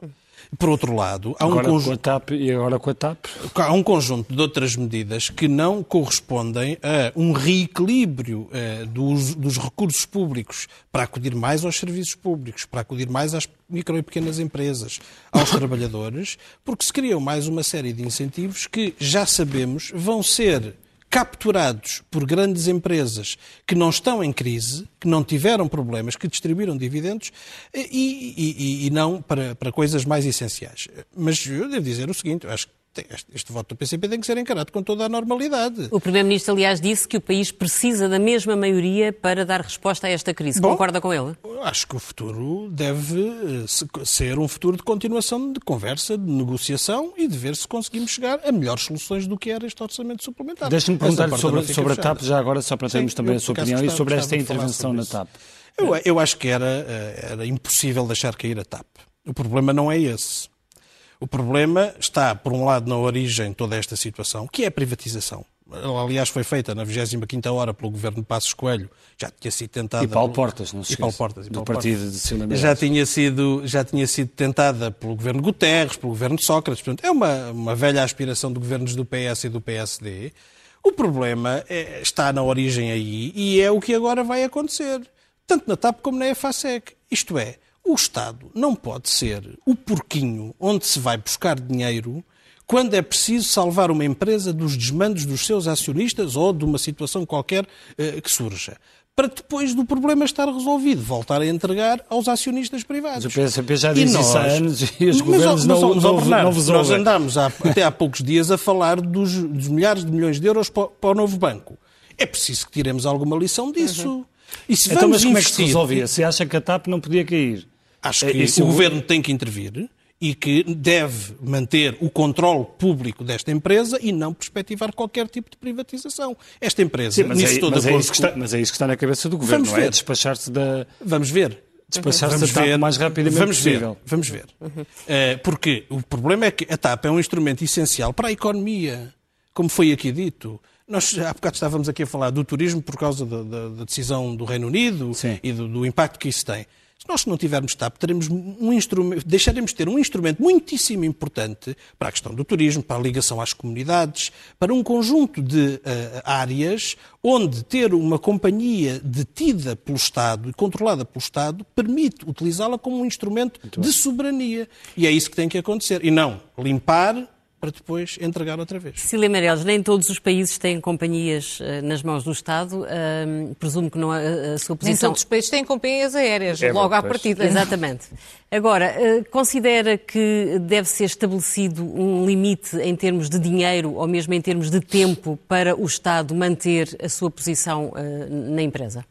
Por outro lado, há agora um conjunto. Com a TAP e agora com a TAP? Há um conjunto de outras medidas que não correspondem a um reequilíbrio eh, dos, dos, recursos públicos para acudir mais aos serviços públicos, para acudir mais às micro e pequenas empresas, aos trabalhadores, porque se criam mais uma série de incentivos que já sabemos vão ser capturados por grandes empresas que não estão em crise, que não tiveram problemas, que distribuíram dividendos e, e, e não para, para coisas mais essenciais. Mas eu devo dizer o seguinte, acho que este, este, voto do PCP tem que ser encarado com toda a normalidade. O Primeiro-Ministro, aliás, disse que o país precisa da mesma maioria para dar resposta a esta crise. Bom, Concorda com ele? Acho que o futuro deve eh, ser um futuro de continuação de conversa, de negociação e de ver se conseguimos chegar a melhores soluções do que era este orçamento suplementar. Deixe-me perguntar sobre, sobre a TAP já agora, só para termos Sim, também a sua opinião, e sobre esta intervenção na TAP. Eu, eu acho que era, eh, era impossível deixar cair a TAP. O problema não é esse. O problema está, por um lado, na origem de toda esta situação, que é a privatização. Aliás, foi feita na 25ª hora pelo governo de Passos Coelho, já tinha sido tentada... E Paulo Portas, não se e Paulo Portas, e Paulo do partido Portas. de já tinha sido Já tinha sido tentada pelo governo Guterres, pelo governo de Sócrates. Portanto, é uma, uma velha aspiração de governos do PS e do PSD. O problema é, está na origem aí e é o que agora vai acontecer, tanto na TAP como na EFASEC. Isto é, o Estado não pode ser o porquinho onde se vai buscar dinheiro quando é preciso salvar uma empresa dos desmandos dos seus acionistas ou de uma situação qualquer eh, que surja. Para depois do problema estar resolvido, voltar a entregar aos acionistas privados. Mas o PSP já disse nós... isso há anos e os governos mas, não, mas, não, não, não Nós andámos há, até há poucos dias a falar dos, dos, milhares de milhões de euros para, para, o novo banco. É preciso que tiremos alguma lição disso. Uhum. E se então, mas como é que se resolvia? Se acha que a TAP não podia cair? Acho é, que o governo tem que intervir e que deve manter o controle público desta empresa e não perspectivar qualquer tipo de privatização. Esta empresa, Sim, mas, é, mas, é isso que está, mas é isso que está na cabeça do governo, Vamos não é? ver. Despachar-se da. Vamos ver. Despachar-se da TAP o mais rapidamente Vamos possível. Ver. Vamos ver. Uhum. Uh, porque o problema é que a TAP é um instrumento essencial para a economia, como foi aqui dito. Nós há bocado estávamos aqui a falar do turismo por causa da, da, da decisão do Reino Unido Sim. e do, do impacto que isso tem. Se nós não tivermos TAP, teremos um instrumento, deixaremos de ter um instrumento muitíssimo importante para a questão do turismo, para a ligação às comunidades, para um conjunto de uh, áreas onde ter uma companhia detida pelo Estado e controlada pelo Estado permite utilizá-la como um instrumento Muito de bem. soberania. E é isso que tem que acontecer. E não limpar para depois entregar outra vez. Cília Meirelles, nem todos os países têm companhias uh, nas mãos do Estado. Presumo que não a, a sua posição... Nem todos os países têm companhias aéreas, é, logo à partida. Exatamente. Agora, uh, considera que deve ser estabelecido um limite em termos de dinheiro ou mesmo em termos de tempo para o Estado manter a sua posição eh, na empresa?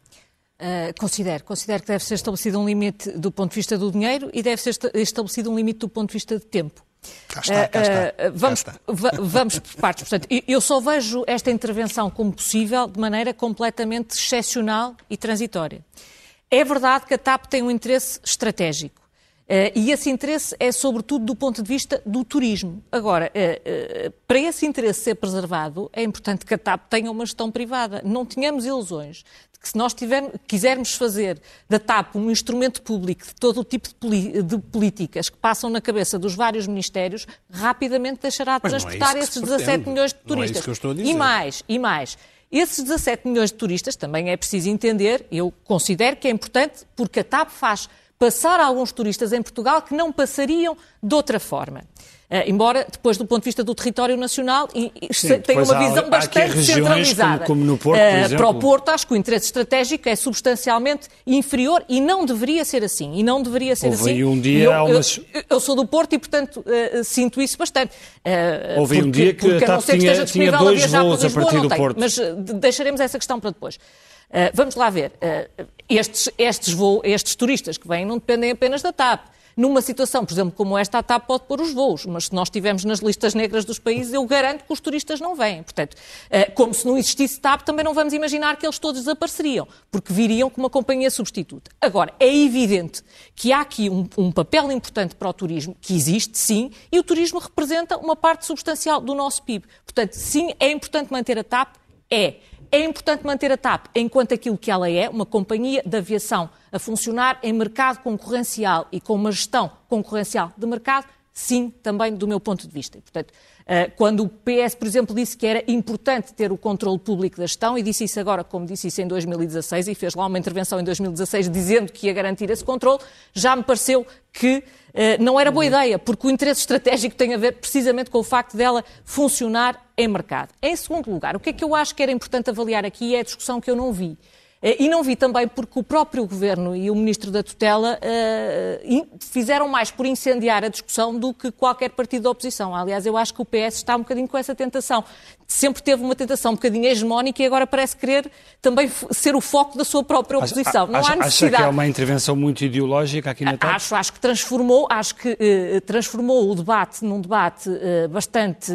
Uh, considero, considero que deve ser estabelecido um limite do ponto de vista do dinheiro e deve ser estabelecido um limite do ponto de vista de tempo. Cá está, cá está. Vamos, cá está. vamos por partes. Portanto, eu só vejo esta intervenção como possível de maneira completamente excepcional e transitória. É verdade que a TAP tem um interesse estratégico. Uh, e esse interesse é, sobretudo, do ponto de vista do turismo. Agora, para esse interesse ser preservado, é importante que a TAP tenha uma gestão privada. Não tenhamos ilusões que se nós tiver, quisermos fazer da TAP um instrumento público de todo o tipo de, de, políticas que passam na cabeça dos vários ministérios, rapidamente deixará de é transportar é esses 17 milhões de turistas. É e mais, e mais. Esses 17 milhões de turistas também é preciso entender, eu considero que é importante, porque a TAP faz passar alguns turistas em Portugal que não passariam de outra forma. Uh, embora, depois, do ponto de vista do território nacional, Sim, tem uma visão há, bastante há centralizada. Como, como no Porto, uh, para o Porto, acho que o interesse estratégico é substancialmente inferior e não deveria ser assim. E não deveria ser Houve assim. um dia eu, umas... eu, eu, sou do Porto e, portanto, uh, sinto isso bastante. Houve porque, um dia que a TAP tinha, tinha dois voos a partir do Porto. Mas deixaremos essa questão para depois. Vamos lá ver. estes, estes, voo, estes turistas que vêm não dependem apenas da TAP numa situação, por exemplo, como esta, a TAP pode pôr os voos, mas se nós estivermos nas listas negras dos países, eu garanto que os turistas não vêm. Portanto, eh, como se não existisse TAP, também não vamos imaginar que eles todos desapareceriam, porque viriam com uma companhia substituta. Agora, é evidente que há aqui um, um papel importante para o turismo, que existe, sim, e o turismo representa uma parte substancial do nosso PIB. Portanto, sim, é importante manter a TAP? É. É importante manter a TAP enquanto aquilo que ela é, uma companhia de aviação a funcionar em mercado concorrencial e com uma gestão concorrencial de mercado? Sim, também do meu ponto de vista. E, portanto, quando o PS, por exemplo, disse que era importante ter o controle público da gestão, e disse isso agora, como disse isso em 2016, e fez lá uma intervenção em 2016 dizendo que ia garantir esse controle, já me pareceu que eh, não era boa ideia, porque o interesse estratégico tem a ver precisamente com o facto dela funcionar em mercado. Em segundo lugar, o que é que eu acho que era importante avaliar aqui é a discussão que eu não vi. Eh, e não vi também porque o próprio Governo e o Ministro da Tutela uh, fizeram mais por incendiar a discussão do que qualquer partido da oposição. Aliás, eu acho que o PS está um bocadinho com essa tentação. Sempre teve uma tentação um bocadinho hegemónica e agora parece querer também ser o foco da sua própria oposição. Acha, não há necessidade. Acha que é uma intervenção muito ideológica aqui na TAP? Acho, acho que transformou, acho que uh, transformou o debate num debate bastante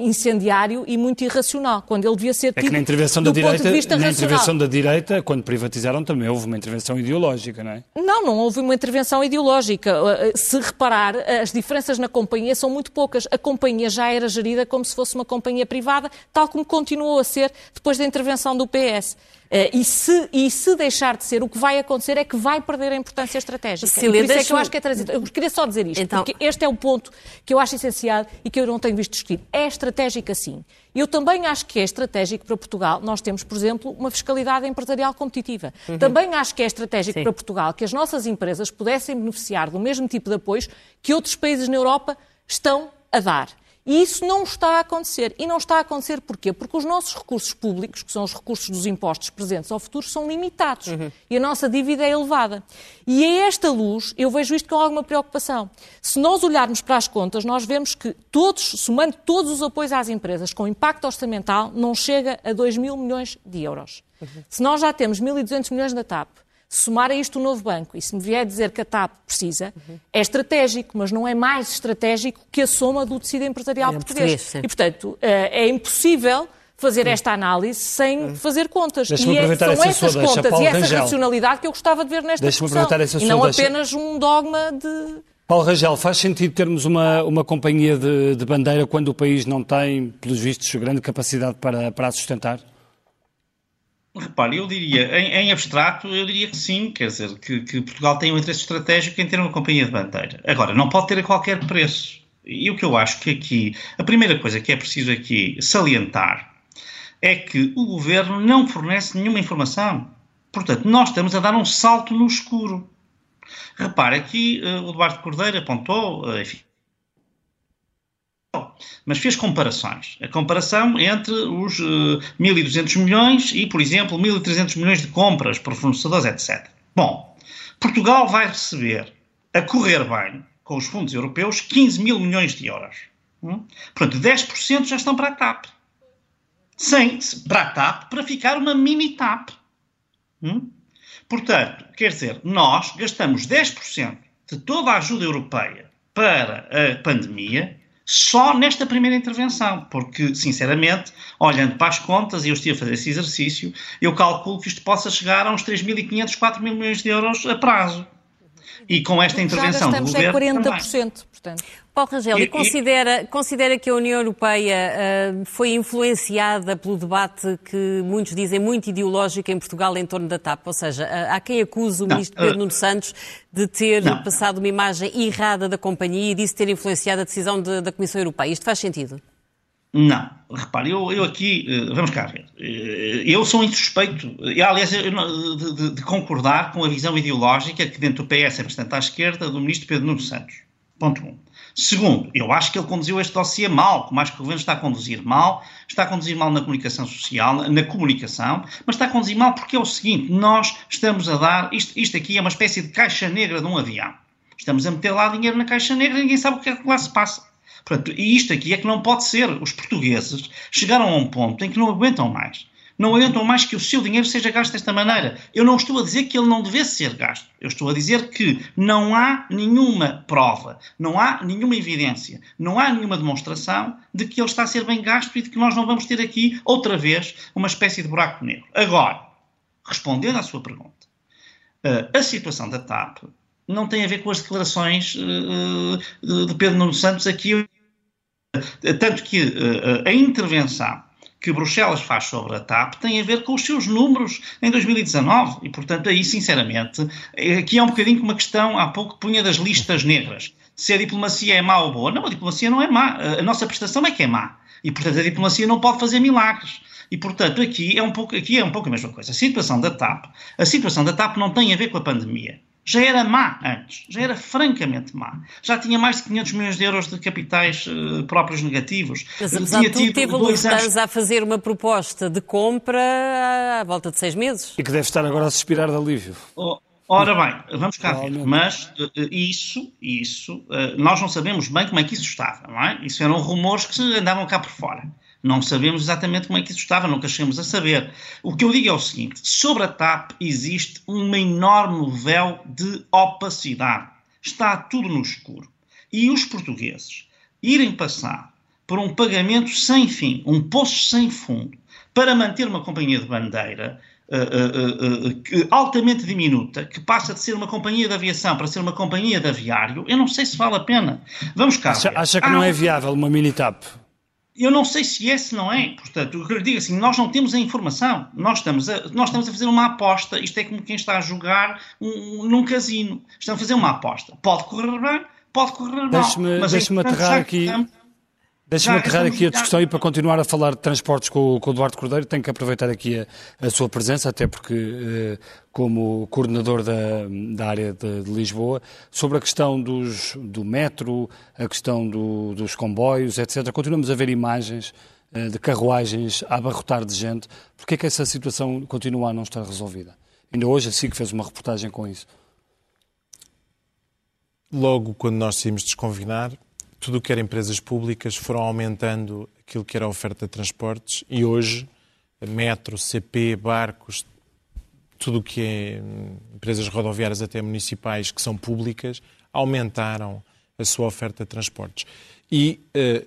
incendiário e muito irracional, quando ele devia ser tido é que na intervenção da direita, na intervenção da direita quando privatizaram também houve uma intervenção ideológica, não é? Não, não houve uma intervenção ideológica. Uh, uh, se reparar, as diferenças na companhia são muito poucas. A companhia já era gerida como se fosse uma companhia privada, tal como continuou a ser depois da intervenção do PS. Uh, e, se, e se deixar de ser, o que vai acontecer é que vai perder a importância estratégica. Cília, por isso é que eu acho que é transitório. Eu queria só dizer isto, então... porque este é o ponto que eu acho essencial e que eu não tenho visto discutir. É estratégica, sim. Eu também acho que é estratégico para Portugal. Nós temos, por exemplo, uma fiscalidade empresarial competitiva. Uhum. Também acho que é estratégico sim. para Portugal que as nossas empresas pudessem beneficiar do mesmo tipo de apoios que outros países na Europa estão a dar. E isso não está a acontecer. E não está a acontecer porquê? Porque os nossos recursos públicos, que são os recursos dos impostos presentes ao futuro, são limitados. Uhum. E a nossa dívida é elevada. E a esta luz, eu vejo isto com alguma preocupação. Se nós olharmos para as contas, nós vemos que todos, somando todos os apoios às empresas com impacto orçamental, não chega a 2 mil milhões de euros. Uhum. Se nós já temos 1.200 milhões na TAP, somar a isto o novo banco, e se me vier dizer que a TAP precisa, uhum. é estratégico, mas não é mais estratégico que a soma do tecido empresarial é português. português e, portanto, eh, é impossível fazer esta análise sem fazer contas. E é, são essas contas e essa Rangel. racionalidade que eu gostava de ver nesta discussão. E não apenas um dogma de... Paulo Rangel, faz sentido termos uma, uma companhia de, de bandeira quando o país não tem, pelos vistos, grande capacidade para, para a sustentar? Repare, eu diria, em, em, abstrato, eu diria que sim, quer dizer, que, que, Portugal tem um interesse estratégico em ter uma companhia de bandeira. Agora, não pode ter a qualquer preço. E o que eu acho que aqui, a primeira coisa que é preciso aqui salientar é que o governo não fornece nenhuma informação. Portanto, nós estamos a dar um salto no escuro. Repare, aqui uh, o Eduardo Cordeiro apontou, uh, enfim, mas fez comparações. A comparação entre os uh, eh, 1.200 milhões e, por exemplo, 1.300 milhões de compras por fornecedores, etc. Bom, Portugal vai receber, a correr bem, com os fundos europeus, 15 mil milhões de euros. Hum? Portanto, 10% já estão para a TAP. Sem, para a TAP, para ficar uma mini TAP. Hum? Portanto, quer dizer, nós gastamos 10% de toda a ajuda europeia para a pandemia só nesta primeira intervenção, porque, sinceramente, olhando para as contas, e eu estive a fazer esse exercício, eu calculo que isto possa chegar a uns 3.500, 4 mil milhões de euros a prazo. E com esta intervenção do governo. Já 40%, também. portanto. Paulo Rangel, e, e considera, considera que a União Europeia uh, foi influenciada pelo debate que muitos dizem muito ideológico em Portugal em torno da TAP? Ou seja, uh, há quem acuse o não, ministro Pedro uh, Nuno Santos de ter não. passado uma imagem errada da companhia e disso ter influenciado a decisão de, da Comissão Europeia. Isto faz sentido? Não, repare, eu, eu aqui, eh, vamos cá ver, eh, eu sou insuspeito, aliás, de, de, de, concordar com a visão ideológica que dentro do PS é bastante à esquerda do ministro Pedro Nuno Santos. Ponto 1. Um. Segundo, eu acho que ele conduziu este dossiê mal, como acho que o governo está a conduzir mal, está a conduzir mal na comunicação social, na comunicação, mas está a conduzir mal porque é o seguinte, nós estamos a dar, isto, isto aqui é uma espécie de caixa negra de um avião. Estamos a meter lá dinheiro na caixa negra e ninguém sabe o que é que lá se passa. Portanto, e isto aqui é que não pode ser. Os portugueses chegaram a um ponto em que não aguentam mais. Não aguentam mais que o seu dinheiro seja gasto desta maneira. Eu não estou a dizer que ele não devesse ser gasto. Eu estou a dizer que não há nenhuma prova, não há nenhuma evidência, não há nenhuma demonstração de que ele está a ser bem gasto e de que nós não vamos ter aqui, outra vez, uma espécie de buraco negro. Agora, respondendo à sua pergunta, eh, a situação da TAP não tem a ver com as declarações uh, de Pedro Nuno Santos aqui. Tanto que a intervenção que Bruxelas faz sobre a TAP tem a ver com os seus números em 2019 e, portanto, aí, sinceramente, aqui é um bocadinho como uma questão, há pouco punha das listas negras. Se a diplomacia é má ou boa. Não, a diplomacia não é má. A nossa prestação é que é má. E, portanto, a diplomacia não pode fazer milagres. E, portanto, aqui é um pouco, aqui é um pouco a mesma coisa. A situação da TAP, a situação da TAP não tem a ver com a pandemia já era má antes, já era francamente má. Já tinha mais de 500 milhões de euros de capitais uh, próprios negativos. Mas apesar de tudo, teve a Lufthansa a fazer uma proposta de compra à volta de seis meses. E que deve estar agora a suspirar de alívio. Oh, ora bem, vamos cá ver. Mas uh, isso, isso, uh, nós não sabemos bem como é que isso estava, não é? Isso eram rumores que andavam cá por fora. Não sabemos exatamente como é que isso estava, nunca chegamos a saber. O que eu digo é o seguinte: sobre a TAP existe um enorme véu de opacidade. Está tudo no escuro. E os portugueses irem passar por um pagamento sem fim, um poço sem fundo, para manter uma companhia de bandeira uh, uh, uh, altamente diminuta, que passa de ser uma companhia de aviação para ser uma companhia de aviário, eu não sei se vale a pena. Vamos cá. Acha, acha que ah, não é viável uma mini-TAP? Eu não sei se é, se não é. Portanto, o que eu digo assim, nós não temos a informação. Nós estamos a, nós estamos a fazer uma aposta. Isto é como quem está a jogar um, num casino. Estamos a fazer uma aposta. Pode correr bem, pode correr mal. Deixe-me deixe aterrar aqui. Estamos, Deixa-me aterrar aqui a discussão e para continuar a falar de transportes com, com o Eduardo Cordeiro, tenho que aproveitar aqui a, a sua presença, até porque, eh, como coordenador da, da área de, de, Lisboa, sobre a questão dos, do metro, a questão do, dos comboios, etc. Continuamos a ver imagens eh, de carruagens a abarrotar de gente. Porquê é que essa situação continua a não estar resolvida? Ainda hoje a SIC fez uma reportagem com isso. Logo quando nós decidimos desconfinar, tudo o que era empresas públicas foram aumentando aquilo que era a oferta de transportes e hoje metro, CP, barcos, tudo o que é hum, empresas rodoviárias até municipais que são públicas aumentaram a sua oferta de transportes. E uh,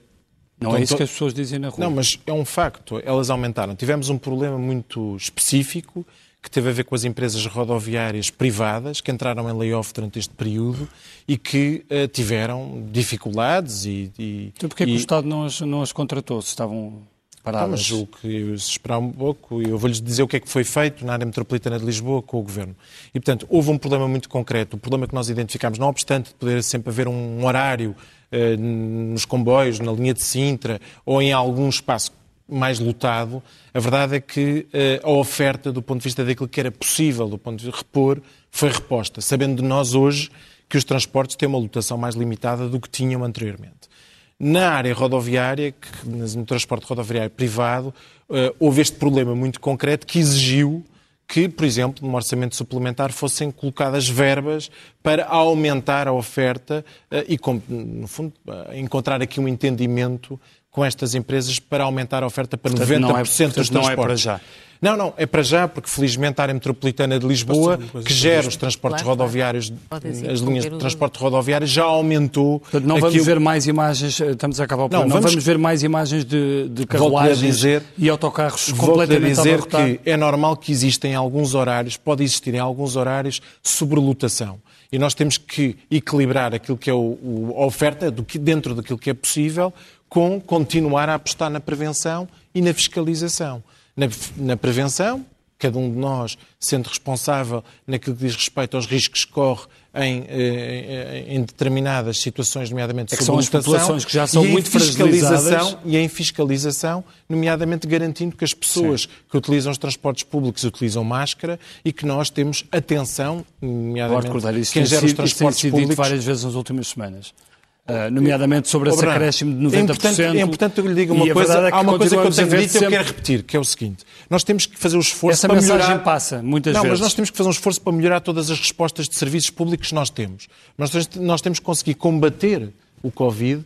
não é isso que as pessoas dizem na rua. Não, mas é um facto. Elas aumentaram. Tivemos um problema muito específico que teve a ver com as empresas rodoviárias privadas que entraram em layoff durante este período e que uh, tiveram dificuldades e... e então porquê e... que o Estado não as, não as contratou se estavam paradas? Então, mas o que se esperar um pouco, e eu vou-lhes dizer o que é que foi feito na área metropolitana de Lisboa com o Governo. E, portanto, houve um problema muito concreto. O problema que nós identificámos, não obstante poder sempre haver um horário uh, nos comboios, na linha de Sintra ou em algum espaço mais lotado, a verdade é que uh, a oferta, do ponto de vista daquilo que era possível, do ponto de vista de repor, foi reposta, sabendo de nós hoje que os transportes têm uma lotação mais limitada do que tinham anteriormente. Na área rodoviária, que, no transporte rodoviário privado, uh, houve este problema muito concreto que exigiu que, por exemplo, num orçamento suplementar fossem colocadas verbas para aumentar a oferta uh, e, no fundo, encontrar aqui um entendimento com estas empresas para aumentar a oferta para Portanto, 90% não é- dos portanto, não transportes. é para já. Não, não, é para já, porque felizmente a área metropolitana de Lisboa, que gera os transportes Claro, rodoviários, as linhas de transporte rodoviário, já aumentou. Portanto, não vamos aquilo- ver mais imagens, eh, estamos a acabar o não, vamos- vamos ver mais imagens de, de carruagens dizer- e autocarros Volto a completamente dizer que é normal que existem alguns horários, pode existir em alguns horários sobrelotação. E nós temos que equilibrar aquilo que é o, o- a oferta do que, dentro daquilo que é possível com continuar a apostar na prevenção e na fiscalização. Na, na prevenção, cada um de nós sendo responsável naquilo que diz respeito aos riscos que corre em, eh, em determinadas situações, nomeadamente É que são as populações que já são muito fiscalização, fragilizadas. e em fiscalização, nomeadamente garantindo que as pessoas que utilizam os transportes públicos utilizam máscara e que nós temos atenção, nomeadamente quem gera os transportes sido públicos. várias vezes nas últimas semanas. Ah, nomeadamente sobre esse acréscimo de 90%. É importante, é importante que eu lhe diga uma coisa. é Há uma coisa que eu tenho dito e eu quero repetir, que é o seguinte. Nós temos que fazer o esforço Essa para mensagem melhorar... passa, muitas não, vezes. mas nós temos que fazer um esforço para melhorar todas as respostas de serviços públicos que nós temos. Nós, temos- nós temos que conseguir combater o Covid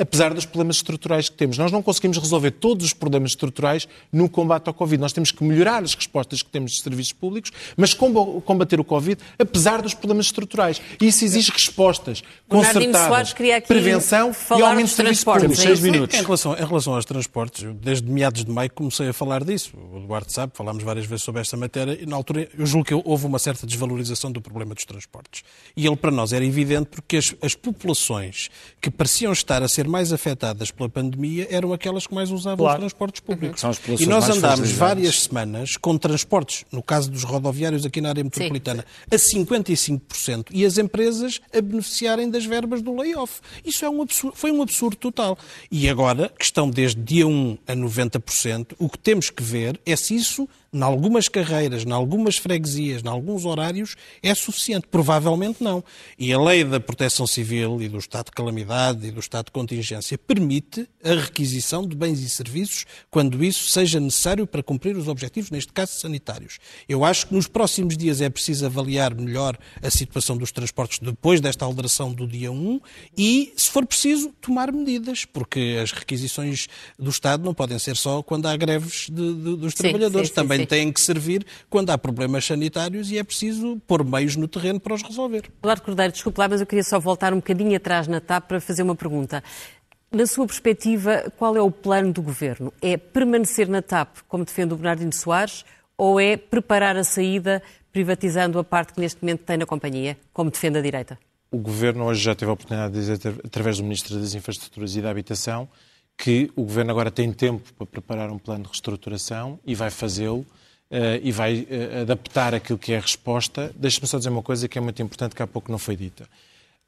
apesar dos problemas estruturais que temos. Nós não conseguimos resolver todos os problemas estruturais no combate ao Covid. Nós temos que melhorar as respostas que temos de serviços públicos, mas combater o Covid apesar dos problemas estruturais. E isso exige respostas concertadas, Soares queria aqui prevenção e aumento dos de serviços públicos. Seis minutos. Em relação, em relação aos transportes, desde meados de maio comecei a falar disso. O Eduardo sabe, falámos várias vezes sobre esta matéria e na altura eu julgo que houve uma certa desvalorização do problema dos transportes. E ele para nós era evidente porque as, as populações que pareciam estar a ser mais afetadas pela pandemia eram aquelas que mais usavam Claro. os transportes públicos. São as populações e nós andámos várias semanas com transportes, no caso dos rodoviários aqui na área metropolitana, a 55% e as empresas a beneficiarem das verbas do layoff. Isso é um absurdo, foi um absurdo total. E agora, que estão desde dia 1 a 90%, o que temos que ver é se isso, em algumas carreiras, em algumas freguesias, em alguns horários, é suficiente. Provavelmente não. E a lei da proteção civil e do estado de calamidade e do estado de contingência permite a requisição de bens e serviços quando isso seja necessário para cumprir os objetivos, neste caso sanitários. Eu acho que nos próximos dias é preciso avaliar melhor a situação dos transportes depois desta alteração do dia 1 e, se for preciso, tomar medidas, porque as requisições do Estado não podem ser só quando há greves de- de- dos Sim, trabalhadores, sim, sim, também têm que servir quando há problemas sanitários e é preciso pôr meios no terreno para os resolver. Eduardo Cordeiro, desculpe lá, mas eu queria só voltar um bocadinho atrás na TAP para fazer uma pergunta. Na sua perspectiva, qual é o plano do Governo? É permanecer na TAP, como defende o Bernardino Soares, ou é preparar a saída privatizando a parte que neste momento tem na companhia, como defende a direita? O Governo hoje já teve a oportunidade de dizer, através do Ministro das Infraestruturas e da Habitação, que o Governo agora tem tempo para preparar um plano de reestruturação e vai fazê-lo eh, e vai eh, adaptar aquilo que é a resposta. Deixa-me só dizer uma coisa que é muito importante, que há pouco não foi dita.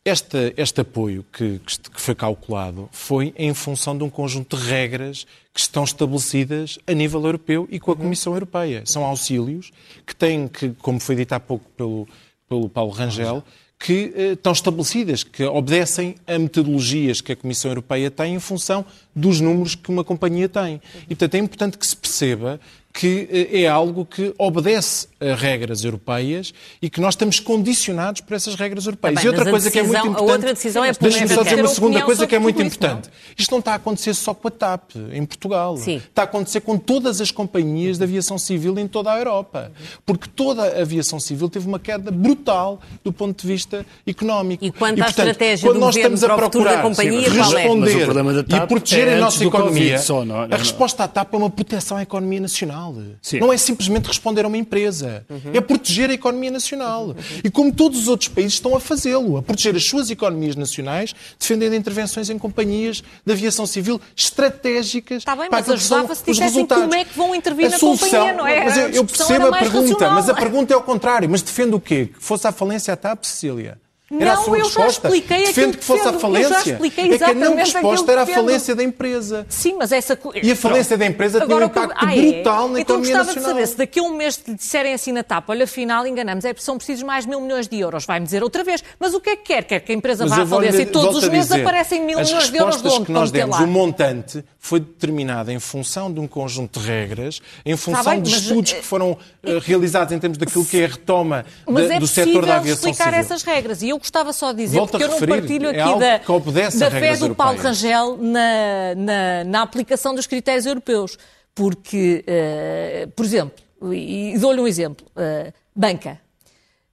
Este, este apoio que, que foi calculado foi em função de um conjunto de regras que estão estabelecidas a nível europeu e com a Comissão Europeia. São auxílios que têm que, como foi dito há pouco pelo, pelo Paulo Rangel, que eh, estão estabelecidas, que obedecem a metodologias que a Comissão Europeia tem em função dos números que uma companhia tem. E, portanto, é importante que se perceba que eh, é algo que obedece regras europeias e que nós estamos condicionados por essas regras europeias. Tá bem, e outra coisa que é muito decisão- a importante. outra decisão é Deixa-me só dizer uma segunda coisa que é muito tudo isso, importante. Isto não está a acontecer só com a TAP, em Portugal. Sim. Está a acontecer com todas as companhias de aviação civil em toda a Europa. Porque toda a aviação civil teve uma queda brutal do ponto de vista económico. E quanto à portanto, estratégia quando do nós estamos a procurar companhia, é? responder TAP e proteger é a nossa economia, só, não- não- a resposta à TAP é uma proteção à economia nacional. Sim. Não é simplesmente responder a uma empresa. É proteger a economia nacional. E como todos os outros países estão a fazê-lo, a proteger as suas economias nacionais, defendendo intervenções em companhias de aviação civil estratégicas Está bem, para mas aquilo que são ajudava se os dissessem como é que vão intervir A na solução- companhia, não é? Mas eu, eu percebo a pergunta, racional. mas a pergunta é ao contrário. Mas defende o quê? Que fosse à falência a TAP, Cecília? Era a Não, sua eu já resposta? expliquei aquilo Defende que fosse defendo. Eu já falência? expliquei é que a não exatamente resposta era a falência da empresa. Sim, mas essa... E a falência da empresa tinha um Agora, eu- impacto Ah, é? brutal na então, economia gostava nacional. de saber se daqui a um mês lhe disserem assim na TAP, olha, afinal enganamos, é, são precisos mais mil milhões de euros. Vai-me dizer outra vez. Mas o que é que quer? Quer que a empresa Mas vá à falência e todos os a meses dizer, aparecem mil milhões de euros de onde que nós demos, lá? o montante foi determinado em função de um conjunto de regras, em função bem, de mas, estudos eh, que foram eh, realizados em termos daquilo que é a retoma Mas da- é do setor possível da aviação explicar civil. essas regras. E eu eu gostava só de dizer, Volto porque eu não partilho aqui é da, da fé do Paulo Rangel na, na, na, aplicação dos critérios europeus. Porque, uh, por exemplo, e, e dou-lhe um exemplo, uh, banca.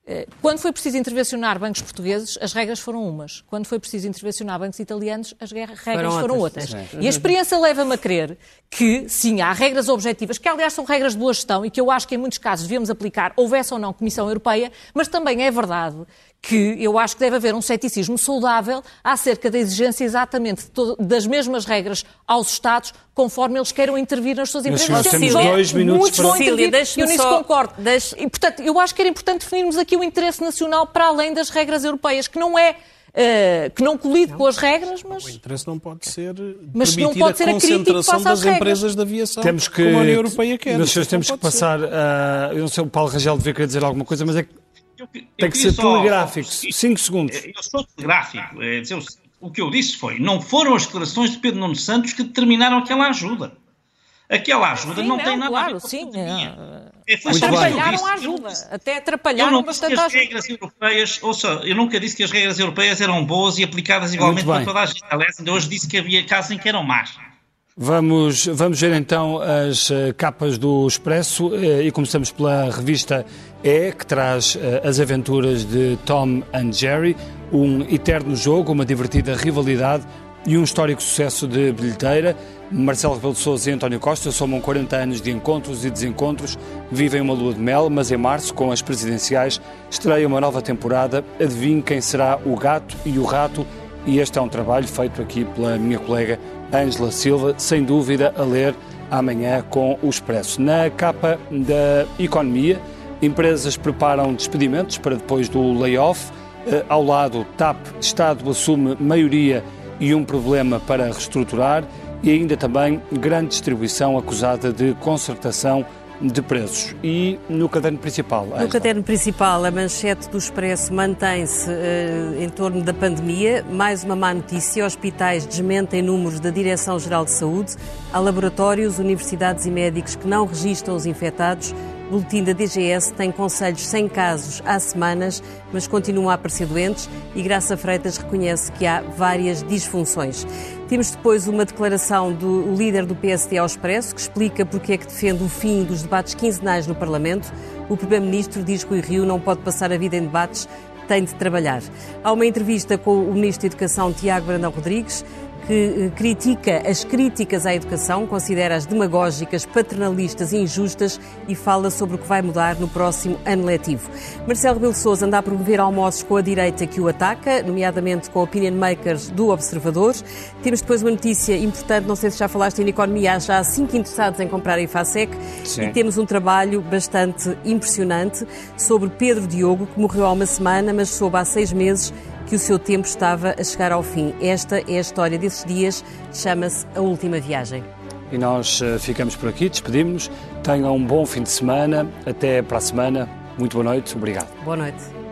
Eh, quando foi preciso intervencionar bancos portugueses, as regras foram umas. Quando foi preciso intervencionar bancos italianos, as regras foram, foram outras. outras. E a experiência leva-me a crer que, sim, há regras objetivas, que aliás são regras de boa gestão e que eu acho que em muitos casos devemos aplicar, houvesse ou não Comissão Europeia, mas também é verdade que eu acho que deve haver um ceticismo saudável acerca da exigência exatamente das mesmas regras aos Estados, conforme eles queiram intervir nas suas empresas. Nós temos dois minutos Muitos para... vão intervir, eu nisso só... concordo. Deixe... E, portanto, eu acho que era importante definirmos aqui o interesse nacional para além das regras europeias, que não é Uh, que não colide não, com as regras, mas... O interesse não pode ser mas não pode ser a concentração das empresas de aviação temos que, como a União Europeia quer. Meus senhores, temos que passar... Uh, eu não sei, o Paulo Rangel devia querer dizer alguma coisa, mas é que eu, Tem que ser telegráfico. 5 segundos. Eu sou telegráfico. É, o que eu disse foi: não foram as declarações de Pedro Nuno Santos que determinaram aquela ajuda. Aquela ajuda sim, não, não, tem nada claro, a ver com sim, a é, foi atrapalharam a ajuda. Até atrapalharam bastante a ajuda. Regras europeias, ouça, eu nunca disse que as regras europeias eram boas e aplicadas igualmente para toda a gente. Aliás, ainda hoje disse que havia casos em que eram más. Vamos, vamos ver então as eh, capas do Expresso eh, e começamos pela revista E, que traz eh, as aventuras de Tom and Jerry, um eterno jogo, uma divertida rivalidade e um histórico sucesso de bilheteira. Marcelo Rebelo de Sousa e António Costa somam 40 anos de encontros e desencontros, vivem uma lua de mel, mas em março, com as presidenciais, estreia uma nova temporada. Adivinhe quem será o gato e o rato, e este é um trabalho feito aqui pela minha colega Ângela Silva, sem dúvida a ler amanhã com o Expresso. Na capa da Economia, empresas preparam despedimentos para depois do layoff. Eh, ao lado, TAP, Estado assume maioria e um problema para reestruturar. E ainda também grande distribuição acusada de concertação de preços. E no caderno principal? No caderno principal, a manchete do Expresso mantém-se uh, em torno da pandemia. Mais uma má notícia: hospitais desmentem números da Direção-Geral de Saúde. Há laboratórios, universidades e médicos que não registram os infectados boletim da DGS tem conselhos sem casos há semanas, mas continuam a aparecer doentes e Graça Freitas reconhece que há várias disfunções. Temos depois uma declaração do líder do PSD ao Expresso, que explica porque é que defende o fim dos debates quinzenais no Parlamento. O Primeiro-Ministro diz que o Rio não pode passar a vida em debates, tem de trabalhar. Há uma entrevista com o Ministro da Educação, Tiago Brandão Rodrigues, que eh, critica as críticas à educação, considera-as demagógicas, paternalistas e injustas e fala sobre o que vai mudar no próximo ano letivo. Marcelo Rebelo Sousa anda a promover almoços com a direita que o ataca, nomeadamente com opinion makers do Observador. Temos depois uma notícia importante, não sei se já falaste em economia, há já cinco interessados em comprar a IFASEC Sim. e temos um trabalho bastante impressionante sobre Pedro Diogo, que morreu há uma semana, mas soube há seis meses que o seu tempo estava a chegar ao fim. Esta é a história desses dias, chama-se A Última Viagem. E nós eh, ficamos por aqui, despedimos-nos. Tenham um bom fim de semana. Até para a semana. Muito boa noite. Obrigado. Boa noite.